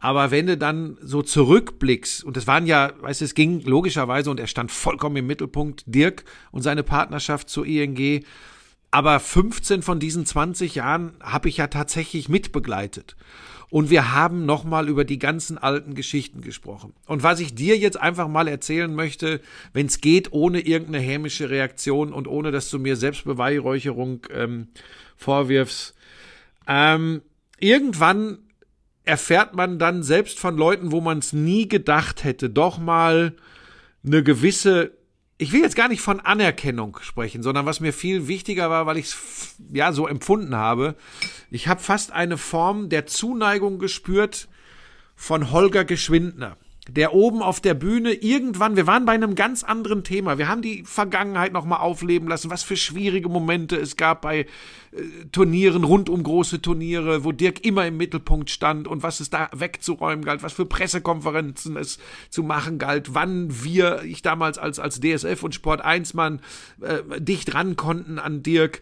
Aber wenn du dann so zurückblickst, und das waren ja, weißt du, es ging logischerweise und er stand vollkommen im Mittelpunkt, Dirk und seine Partnerschaft zur ING. Aber 15 von diesen 20 Jahren habe ich ja tatsächlich mitbegleitet. Und wir haben nochmal über die ganzen alten Geschichten gesprochen. Und was ich dir jetzt einfach mal erzählen möchte, wenn es geht, ohne irgendeine hämische Reaktion und ohne dass du mir Selbstbeweihräucherung ähm, vorwirfst. Ähm, irgendwann erfährt man dann selbst von Leuten, wo man es nie gedacht hätte, doch mal eine gewisse, ich will jetzt gar nicht von Anerkennung sprechen, sondern was mir viel wichtiger war, weil ich es ja so empfunden habe, ich habe fast eine Form der Zuneigung gespürt von Holger Geschwindner der oben auf der Bühne irgendwann, wir waren bei einem ganz anderen Thema. Wir haben die Vergangenheit nochmal aufleben lassen, was für schwierige Momente es gab bei äh, Turnieren, rund um große Turniere, wo Dirk immer im Mittelpunkt stand und was es da wegzuräumen galt, was für Pressekonferenzen es zu machen galt, wann wir, ich damals als, als DSF und Sport 1 Mann, äh, dicht ran konnten an Dirk.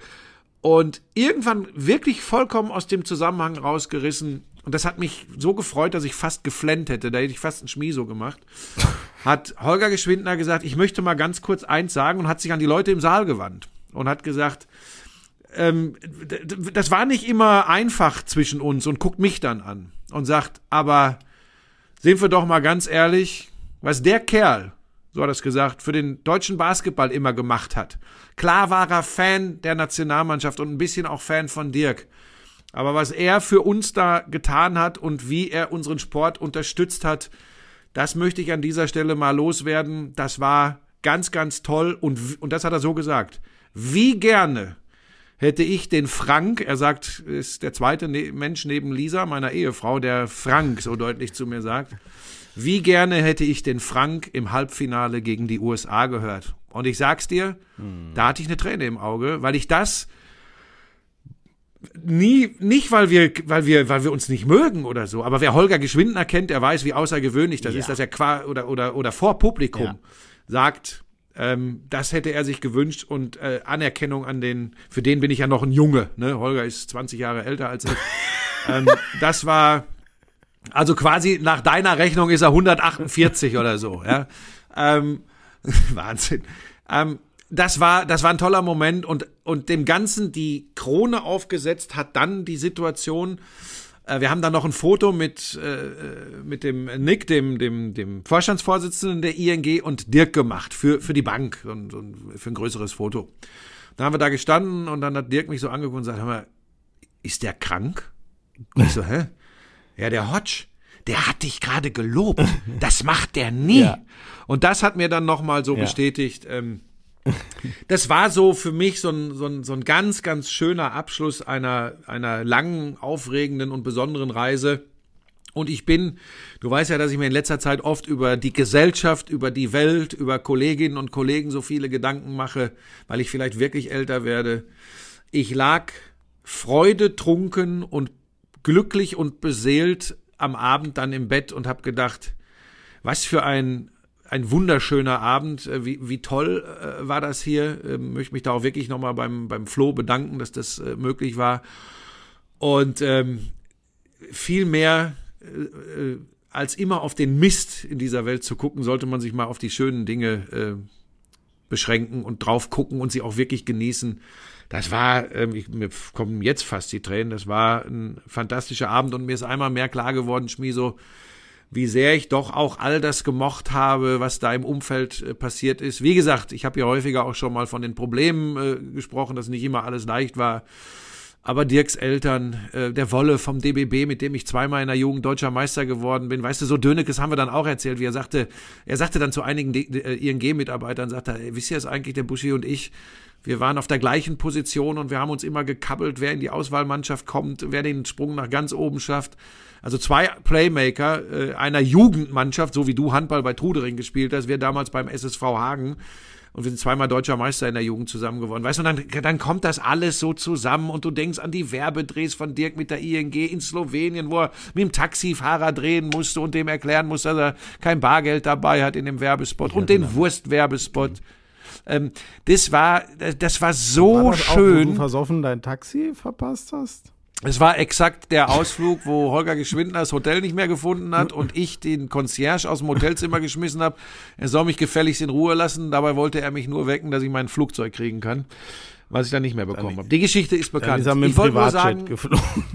Und irgendwann wirklich vollkommen aus dem Zusammenhang rausgerissen, und das hat mich so gefreut, dass ich fast geflennt hätte, da hätte ich fast ein Schmieso gemacht, hat Holger Geschwindner gesagt, ich möchte mal ganz kurz eins sagen und hat sich an die Leute im Saal gewandt und hat gesagt, ähm, das war nicht immer einfach zwischen uns und guckt mich dann an und sagt, aber sind wir doch mal ganz ehrlich, was der Kerl, so hat er es gesagt, für den deutschen Basketball immer gemacht hat. Klar war er Fan der Nationalmannschaft und ein bisschen auch Fan von Dirk. Aber was er für uns da getan hat und wie er unseren Sport unterstützt hat, das möchte ich an dieser Stelle mal loswerden. Das war ganz, ganz toll und, und das hat er so gesagt. Wie gerne hätte ich den Frank, er sagt, ist der zweite ne Mensch neben Lisa, meiner Ehefrau, der Frank so deutlich zu mir sagt, wie gerne hätte ich den Frank im Halbfinale gegen die USA gehört. Und ich sag's dir, hm. da hatte ich eine Träne im Auge, weil ich das nie, nicht weil wir, weil wir, weil wir uns nicht mögen oder so, aber wer Holger Geschwindner kennt, der weiß, wie außergewöhnlich das ja. ist, dass er qua oder, oder, oder vor Publikum ja. sagt, ähm, das hätte er sich gewünscht und äh, Anerkennung an den, für den bin ich ja noch ein Junge, ne? Holger ist 20 Jahre älter als ich. ähm, das war, also quasi nach deiner Rechnung ist er 148 oder so, ja. Ähm, Wahnsinn. Ähm, das war, das war ein toller Moment und, und dem Ganzen die Krone aufgesetzt hat dann die Situation, äh, wir haben dann noch ein Foto mit, äh, mit dem Nick, dem, dem, dem Vorstandsvorsitzenden der ING und Dirk gemacht für, für die Bank und, und für ein größeres Foto. Dann haben wir da gestanden und dann hat Dirk mich so angeguckt und gesagt, hör mal, ist der krank? Und ich so, hä? Ja, der Hodge, der hat dich gerade gelobt. Das macht der nie. Ja. Und das hat mir dann nochmal so ja. bestätigt, ähm, das war so für mich so ein, so ein, so ein ganz, ganz schöner Abschluss einer, einer langen, aufregenden und besonderen Reise. Und ich bin, du weißt ja, dass ich mir in letzter Zeit oft über die Gesellschaft, über die Welt, über Kolleginnen und Kollegen so viele Gedanken mache, weil ich vielleicht wirklich älter werde. Ich lag freudetrunken und glücklich und beseelt am Abend dann im Bett und habe gedacht, was für ein ein wunderschöner Abend. Äh, wie, wie toll äh, war das hier? Ähm, möchte mich da auch wirklich nochmal beim, beim Flo bedanken, dass das äh, möglich war. Und ähm, viel mehr äh, äh, als immer auf den Mist in dieser Welt zu gucken, sollte man sich mal auf die schönen Dinge äh, beschränken und drauf gucken und sie auch wirklich genießen. Das war, ähm, ich, mir kommen jetzt fast die Tränen, das war ein fantastischer Abend und mir ist einmal mehr klar geworden, Schmieso, wie sehr ich doch auch all das gemocht habe, was da im Umfeld äh, passiert ist. Wie gesagt, ich habe ja häufiger auch schon mal von den Problemen äh, gesprochen, dass nicht immer alles leicht war. Aber Dirks Eltern, äh, der Wolle vom DBB, mit dem ich zweimal in der Jugend deutscher Meister geworden bin, weißt du, so Dönekes haben wir dann auch erzählt, wie er sagte, er sagte dann zu einigen äh, ING-Mitarbeitern, sagte er, wisst ihr es eigentlich, der Buschi und ich, wir waren auf der gleichen Position und wir haben uns immer gekabbelt, wer in die Auswahlmannschaft kommt, wer den Sprung nach ganz oben schafft. Also zwei Playmaker äh, einer Jugendmannschaft, so wie du Handball bei Trudering gespielt hast, wir damals beim SSV Hagen und wir sind zweimal deutscher Meister in der Jugend zusammen geworden. Weißt du, und dann, dann kommt das alles so zusammen und du denkst an die Werbedrehs von Dirk mit der ING in Slowenien, wo er mit dem Taxifahrer drehen musste und dem erklären musste, dass er kein Bargeld dabei hat in dem Werbespot und den Wurstwerbespot. Ähm, das war, das war so War das auch, wo schön. du versoffen dein Taxi verpasst hast? Es war exakt der Ausflug, wo Holger Geschwindner das Hotel nicht mehr gefunden hat und ich den Concierge aus dem Hotelzimmer geschmissen habe. Er soll mich gefälligst in Ruhe lassen. Dabei wollte er mich nur wecken, dass ich mein Flugzeug kriegen kann, was ich dann nicht mehr bekommen habe. Die Geschichte ist bekannt. ist er mit dem ich wollte nur Privatjet sagen, geflogen.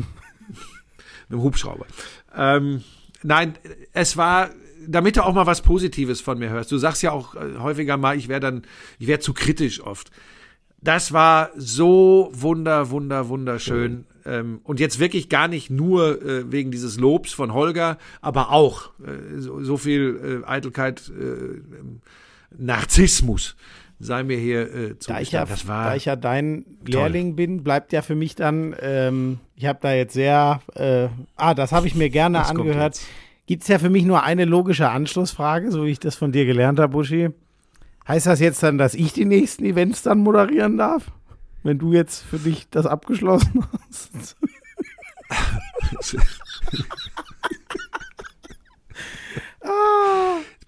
mit dem Hubschrauber. Ähm, nein, es war, damit du auch mal was Positives von mir hörst. Du sagst ja auch äh, häufiger mal, ich wäre dann, ich wäre zu kritisch oft. Das war so wunder, wunder, wunderschön. Ähm, und jetzt wirklich gar nicht nur äh, wegen dieses Lobs von Holger, aber auch äh, so, so viel äh, Eitelkeit, äh, Narzissmus sei mir hier äh, Da ich, ja. Das war da ich ja dein Lehrling bin, bleibt ja für mich dann, ähm, ich habe da jetzt sehr, äh, ah, das habe ich mir gerne Das angehört. Gibt es ja für mich nur eine logische Anschlussfrage, so wie ich das von dir gelernt habe, Buschi. Heißt das jetzt dann, dass ich die nächsten Events dann moderieren darf? Wenn du jetzt für dich das abgeschlossen hast?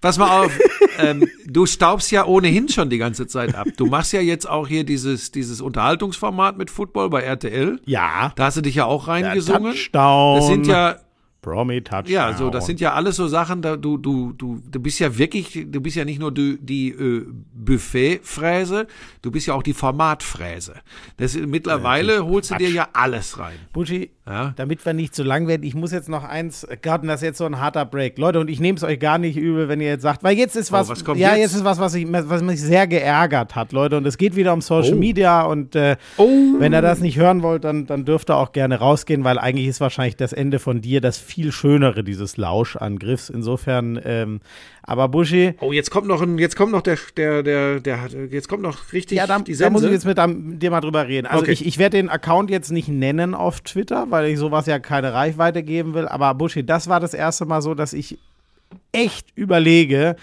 Pass mal auf, ähm, du staubst ja ohnehin schon die ganze Zeit ab. Du machst ja jetzt auch hier dieses, dieses Unterhaltungsformat mit Football bei RTL. Ja. Da hast du dich ja auch reingesungen. Touchdown. Das sind ja, Promi Touchdown. ja, so, das sind ja alles so Sachen, da du, du, du, du bist ja wirklich, du bist ja nicht nur die, die äh, Buffet-Fräse, du bist ja auch die Formatfräse. Das, mittlerweile holst du dir ja alles rein. Buschi, Ja. damit wir nicht zu lang werden, ich muss jetzt noch eins, Gott, und das ist jetzt so ein harter Break. Leute, und ich nehme es euch gar nicht übel, wenn ihr jetzt sagt, weil jetzt ist was, Oh, was kommt ja, jetzt? jetzt ist was, was, ich, was mich sehr geärgert hat, Leute, und es geht wieder um Social Oh. Media und äh, Oh. wenn ihr das nicht hören wollt, dann, dann dürft ihr auch gerne rausgehen, weil eigentlich ist wahrscheinlich das Ende von dir das viel schönere dieses Lauschangriffs. Insofern, ähm, aber Buschi, Oh, jetzt kommt noch ein, jetzt kommt noch der, der, der, der, jetzt kommt noch richtig Ja, da, da muss ich jetzt mit dir mal drüber reden. Also Okay. ich, ich werde den Account jetzt nicht nennen auf Twitter, weil ich sowas ja keine Reichweite geben will. Aber Buschi, das war das erste Mal so, dass ich echt überlege.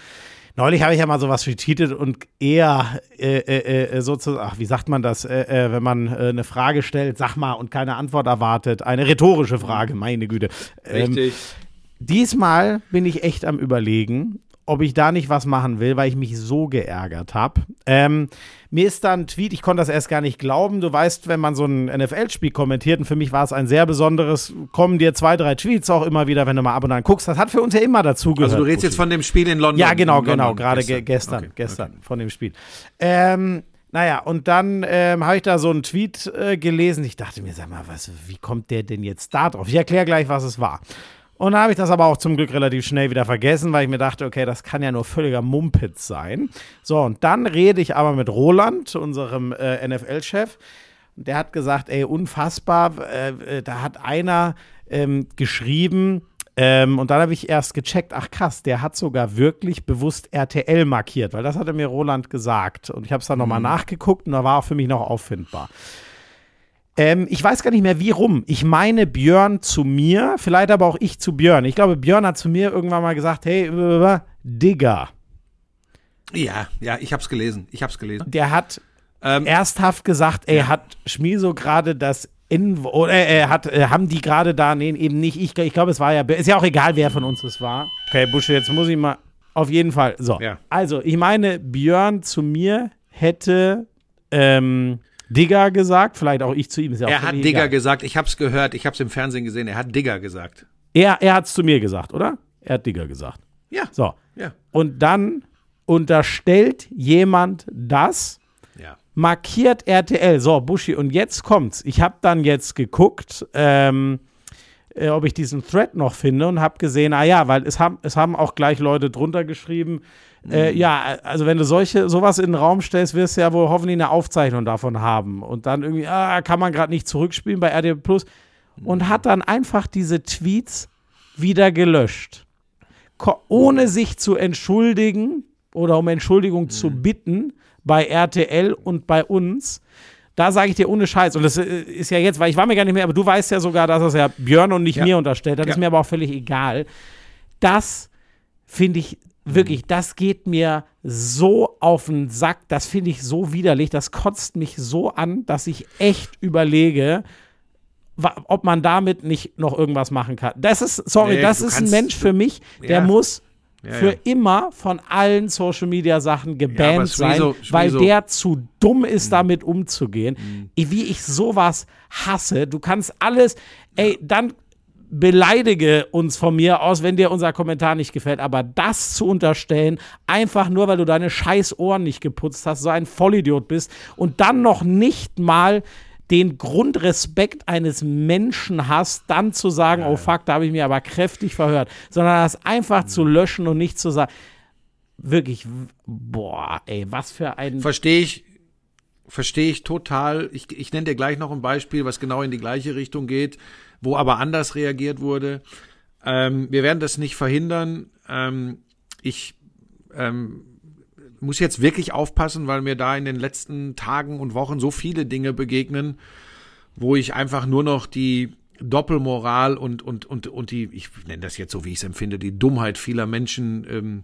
Neulich habe ich ja mal sowas retweetet und eher äh, äh, äh, sozusagen, ach, wie sagt man das, äh, äh, wenn man äh, eine Frage stellt, sag mal, und keine Antwort erwartet. Eine rhetorische Frage, meine Güte. Ähm, Richtig. Diesmal bin ich echt am Überlegen, ob ich da nicht was machen will, weil ich mich so geärgert habe. Ähm, mir ist da ein Tweet, ich konnte das erst gar nicht glauben. Du weißt, wenn man so ein NFL-Spiel kommentiert, und für mich war es ein sehr besonderes, kommen dir zwei, drei Tweets auch immer wieder, wenn du mal ab und an guckst. Das hat für uns ja immer dazugehört. Also du redest jetzt von dem Spiel in London. Ja, genau, genau, gerade ge gestern, Okay, gestern von dem Spiel. Ähm, naja, und dann ähm, habe ich da so einen Tweet äh, gelesen. Ich dachte mir, sag mal, was, wie kommt der denn jetzt da drauf? Ich erkläre gleich, was es war. Und dann habe ich das aber auch zum Glück relativ schnell wieder vergessen, weil ich mir dachte, okay, das kann ja nur völliger Mumpitz sein. So, und dann rede ich aber mit Roland, unserem äh, NFL-Chef. Der hat gesagt, ey, unfassbar, äh, äh, da hat einer ähm, geschrieben, ähm, und dann habe ich erst gecheckt, ach krass, der hat sogar wirklich bewusst RTL markiert, weil das hatte mir Roland gesagt. Und ich habe es dann nochmal nachgeguckt und da war auch für mich noch auffindbar. Ähm, ich weiß gar nicht mehr, wie rum. Ich meine Björn zu mir, vielleicht aber auch ich zu Björn. Ich glaube, Björn hat zu mir irgendwann mal gesagt, hey, Digger. Ja, ja, ich hab's gelesen. Ich hab's gelesen. Der hat Ähm, ernsthaft gesagt, ey, hat Schmieso gerade das in oder äh, hat äh, haben die gerade da nee, eben nicht. Ich, ich glaube, es war ja ist ja auch egal, wer von uns es war. Okay, Busche, jetzt muss ich mal auf jeden Fall. So. Ja. Also, ich meine, Björn zu mir hätte ähm, Digger gesagt, vielleicht auch ich zu ihm. Ja er hat Digger egal. gesagt. Ich hab's gehört. Ich hab's im Fernsehen gesehen. Er hat Digger gesagt. Er, er hat es zu mir gesagt, oder? Er hat Digger gesagt. Ja. So. Ja. Und dann unterstellt jemand das, Ja. markiert RTL. So, Buschi, und jetzt kommt's. Ich habe dann jetzt geguckt, ähm, äh, ob ich diesen Thread noch finde und habe gesehen, ah ja, weil es haben, es haben auch gleich Leute drunter geschrieben, äh, ja, also wenn du solche sowas in den Raum stellst, wirst du ja wohl hoffentlich eine Aufzeichnung davon haben. Und dann irgendwie, ah, kann man gerade nicht zurückspielen bei RTL Plus. Und hat dann einfach diese Tweets wieder gelöscht. Ko ohne sich zu entschuldigen oder um Entschuldigung zu bitten bei RTL und bei uns. Da sage ich dir ohne Scheiß. Und das äh, ist ja jetzt, weil ich war mir gar nicht mehr, aber du weißt ja sogar, dass das ja Björn und nicht Ja. mir unterstellt. Das Ja. ist mir aber auch völlig egal. Das finde ich wirklich, das geht mir so auf den Sack. Das finde ich so widerlich. Das kotzt mich so an, dass ich echt überlege, ob man damit nicht noch irgendwas machen kann. Das ist, sorry, Nee, das ist ein kannst- Mensch für mich, der Ja. muss Ja, für ja. immer von allen Social Media Sachen gebannt sein, Schmizo- weil Mhm. der zu dumm ist, damit umzugehen. Wie ich sowas hasse. Du kannst alles, ey, dann beleidige uns von mir aus, wenn dir unser Kommentar nicht gefällt, aber das zu unterstellen, einfach nur, weil du deine scheiß Ohren nicht geputzt hast, so ein Vollidiot bist und dann noch nicht mal den Grundrespekt eines Menschen hast, dann zu sagen, oh fuck, da habe ich mir aber kräftig verhört, sondern das einfach zu löschen und nicht zu sagen, wirklich, boah, ey, was für ein Verstehe ich, verstehe ich total. Ich, ich nenne dir gleich noch ein Beispiel, was genau in die gleiche Richtung geht, wo aber anders reagiert wurde. Ähm, wir werden das nicht verhindern. Ähm, ich ähm, muss jetzt wirklich aufpassen, weil mir da in den letzten Tagen und Wochen so viele Dinge begegnen, wo ich einfach nur noch die Doppelmoral und, und, und, und die, ich nenne das jetzt so, wie ich es empfinde, die Dummheit vieler Menschen ähm,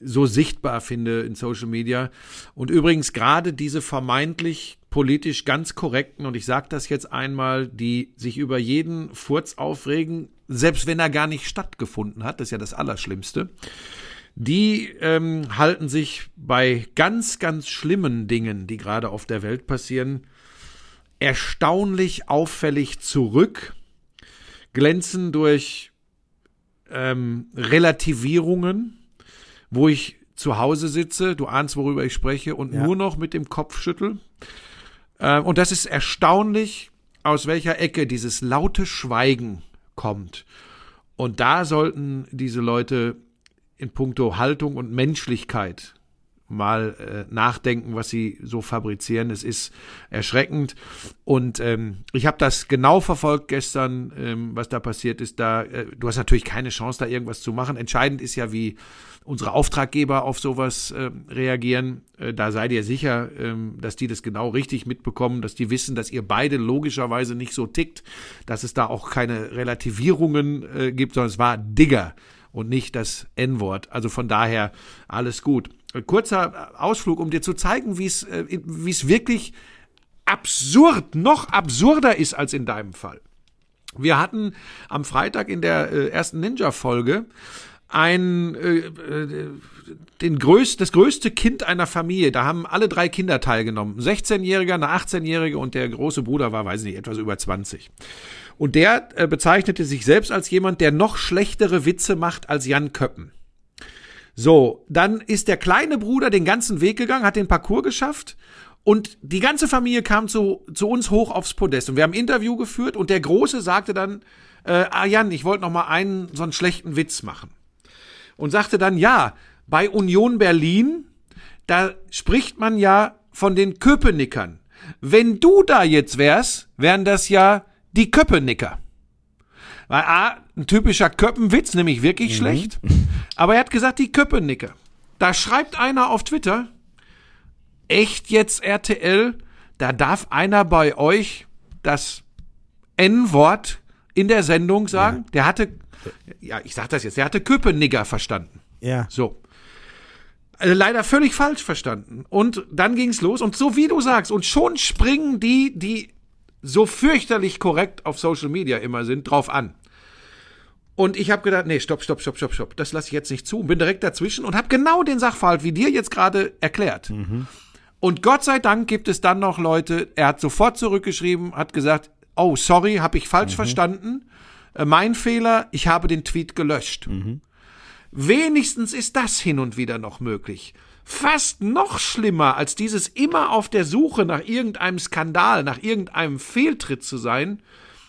so sichtbar finde in Social Media. Und übrigens gerade diese vermeintlich politisch ganz korrekten, und ich sage das jetzt einmal, die sich über jeden Furz aufregen, selbst wenn er gar nicht stattgefunden hat, das ist ja das Allerschlimmste, die ähm, halten sich bei ganz, ganz schlimmen Dingen, die gerade auf der Welt passieren, erstaunlich auffällig zurück, glänzen durch ähm, Relativierungen, wo ich zu Hause sitze, du ahnst, worüber ich spreche, und Ja. nur noch mit dem Kopf schüttel. Äh, und das ist erstaunlich, aus welcher Ecke dieses laute Schweigen kommt. Und da sollten diese Leute in puncto Haltung und Menschlichkeit mal äh, nachdenken, was sie so fabrizieren. Es ist erschreckend. Und ähm, ich habe das genau verfolgt gestern, ähm, was da passiert ist. Da, äh, du hast natürlich keine Chance, da irgendwas zu machen. Entscheidend ist ja, wie unsere Auftraggeber auf sowas äh, reagieren. Äh, da sei dir sicher, ähm, dass die das genau richtig mitbekommen, dass die wissen, dass ihr beide logischerweise nicht so tickt, dass es da auch keine Relativierungen äh, gibt, sondern es war Digger und nicht das N-Wort. Also von daher alles gut. Kurzer Ausflug, um dir zu zeigen, wie es äh, es wirklich absurd, noch absurder ist als in deinem Fall. Wir hatten am Freitag in der äh, ersten Ninja-Folge ein äh, den größt, das größte Kind einer Familie. Da haben alle drei Kinder teilgenommen. Ein 16-Jähriger, eine 18-Jährige und der große Bruder war, weiß ich nicht, etwas über 20. Und der äh, bezeichnete sich selbst als jemand, der noch schlechtere Witze macht als Jan Köppen. So, dann ist der kleine Bruder den ganzen Weg gegangen, hat den Parcours geschafft und die ganze Familie kam zu, zu uns hoch aufs Podest und wir haben ein Interview geführt und der Große sagte dann, äh, ah Jan, ich wollte noch mal einen so einen schlechten Witz machen und sagte dann, ja, bei Union Berlin, da spricht man ja von den Köpenickern. Wenn du da jetzt wärst, wären das ja die Köpenicker. Weil A, ein typischer Köppenwitz, nämlich wirklich schlecht. Aber er hat gesagt, die Köpenicker. Da schreibt einer auf Twitter, echt jetzt RTL, da darf einer bei euch das N-Wort in der Sendung sagen. Der hatte, ja, ich sag das jetzt, der hatte Köpenicker verstanden. Ja. So. Also leider völlig falsch verstanden. Und dann ging's los. Und so wie du sagst, und schon springen die, die so fürchterlich korrekt auf Social Media immer sind, drauf an. Und ich habe gedacht, nee, stopp, stopp, stopp, stopp, stopp. Das lasse ich jetzt nicht zu. Bin direkt dazwischen und habe genau den Sachverhalt wie dir jetzt gerade erklärt. Und Gott sei Dank gibt es dann noch Leute, er hat sofort zurückgeschrieben, hat gesagt, oh, sorry, habe ich falsch verstanden. Äh, mein Fehler, ich habe den Tweet gelöscht. Wenigstens ist das hin und wieder noch möglich. Fast noch schlimmer als dieses immer auf der Suche nach irgendeinem Skandal, nach irgendeinem Fehltritt zu sein,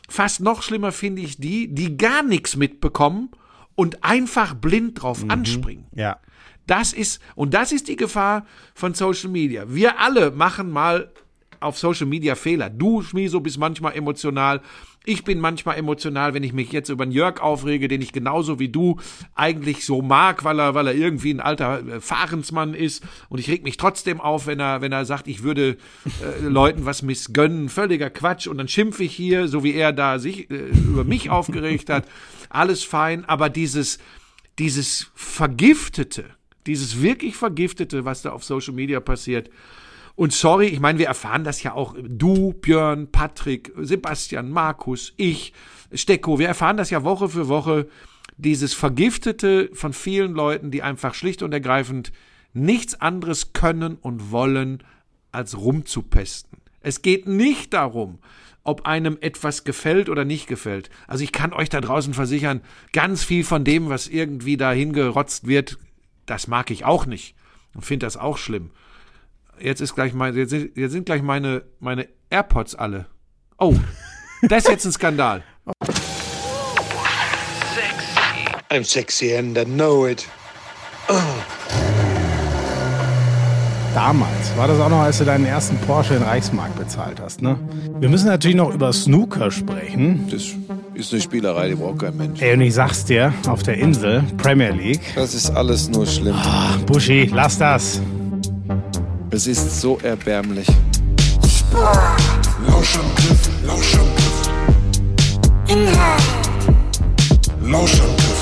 fast noch schlimmer finde ich die, die gar nichts mitbekommen und einfach blind drauf anspringen. Ja. Das ist, und das ist die Gefahr von Social Media. Wir alle machen mal auf Social Media Fehler. Du, Schmiso, bist manchmal emotional. Ich bin manchmal emotional, wenn ich mich jetzt über einen Jörg aufrege, den ich genauso wie du eigentlich so mag, weil er, weil er irgendwie ein alter äh, Fahrensmann ist. Und ich reg mich trotzdem auf, wenn er, wenn er sagt, ich würde äh, Leuten was missgönnen. Völliger Quatsch. Und dann schimpfe ich hier, so wie er da sich äh, über mich aufgeregt hat. Alles fein. Aber dieses, dieses Vergiftete, dieses wirklich Vergiftete, was da auf Social Media passiert. Und sorry, ich meine, wir erfahren das ja auch. Du, Björn, Patrick, Sebastian, Markus, ich, Stecko, wir erfahren das ja Woche für Woche. Dieses Vergiftete von vielen Leuten, die einfach schlicht und ergreifend nichts anderes können und wollen, als rumzupesten. Es geht nicht darum, ob einem etwas gefällt oder nicht gefällt. Also ich kann euch da draußen versichern, ganz viel von dem, was irgendwie da hingerotzt wird, das mag ich auch nicht und finde das auch schlimm. Jetzt ist gleich mein, jetzt sind, jetzt sind gleich meine, meine AirPods alle. Oh, das ist jetzt ein Skandal. I'm sexy and I know it. Damals war das auch noch, als du deinen ersten Porsche in Reichsmark bezahlt hast, ne? Wir müssen natürlich noch über Snooker sprechen. Das ist eine Spielerei, die braucht kein Mensch. Ey, und ich sag's dir, auf der Insel, Premier League. Das ist alles nur schlimm. Buschi, lass das. Es ist so erbärmlich. Lauschangriff, Lauschangriff. Inhalt. Lauschangriff.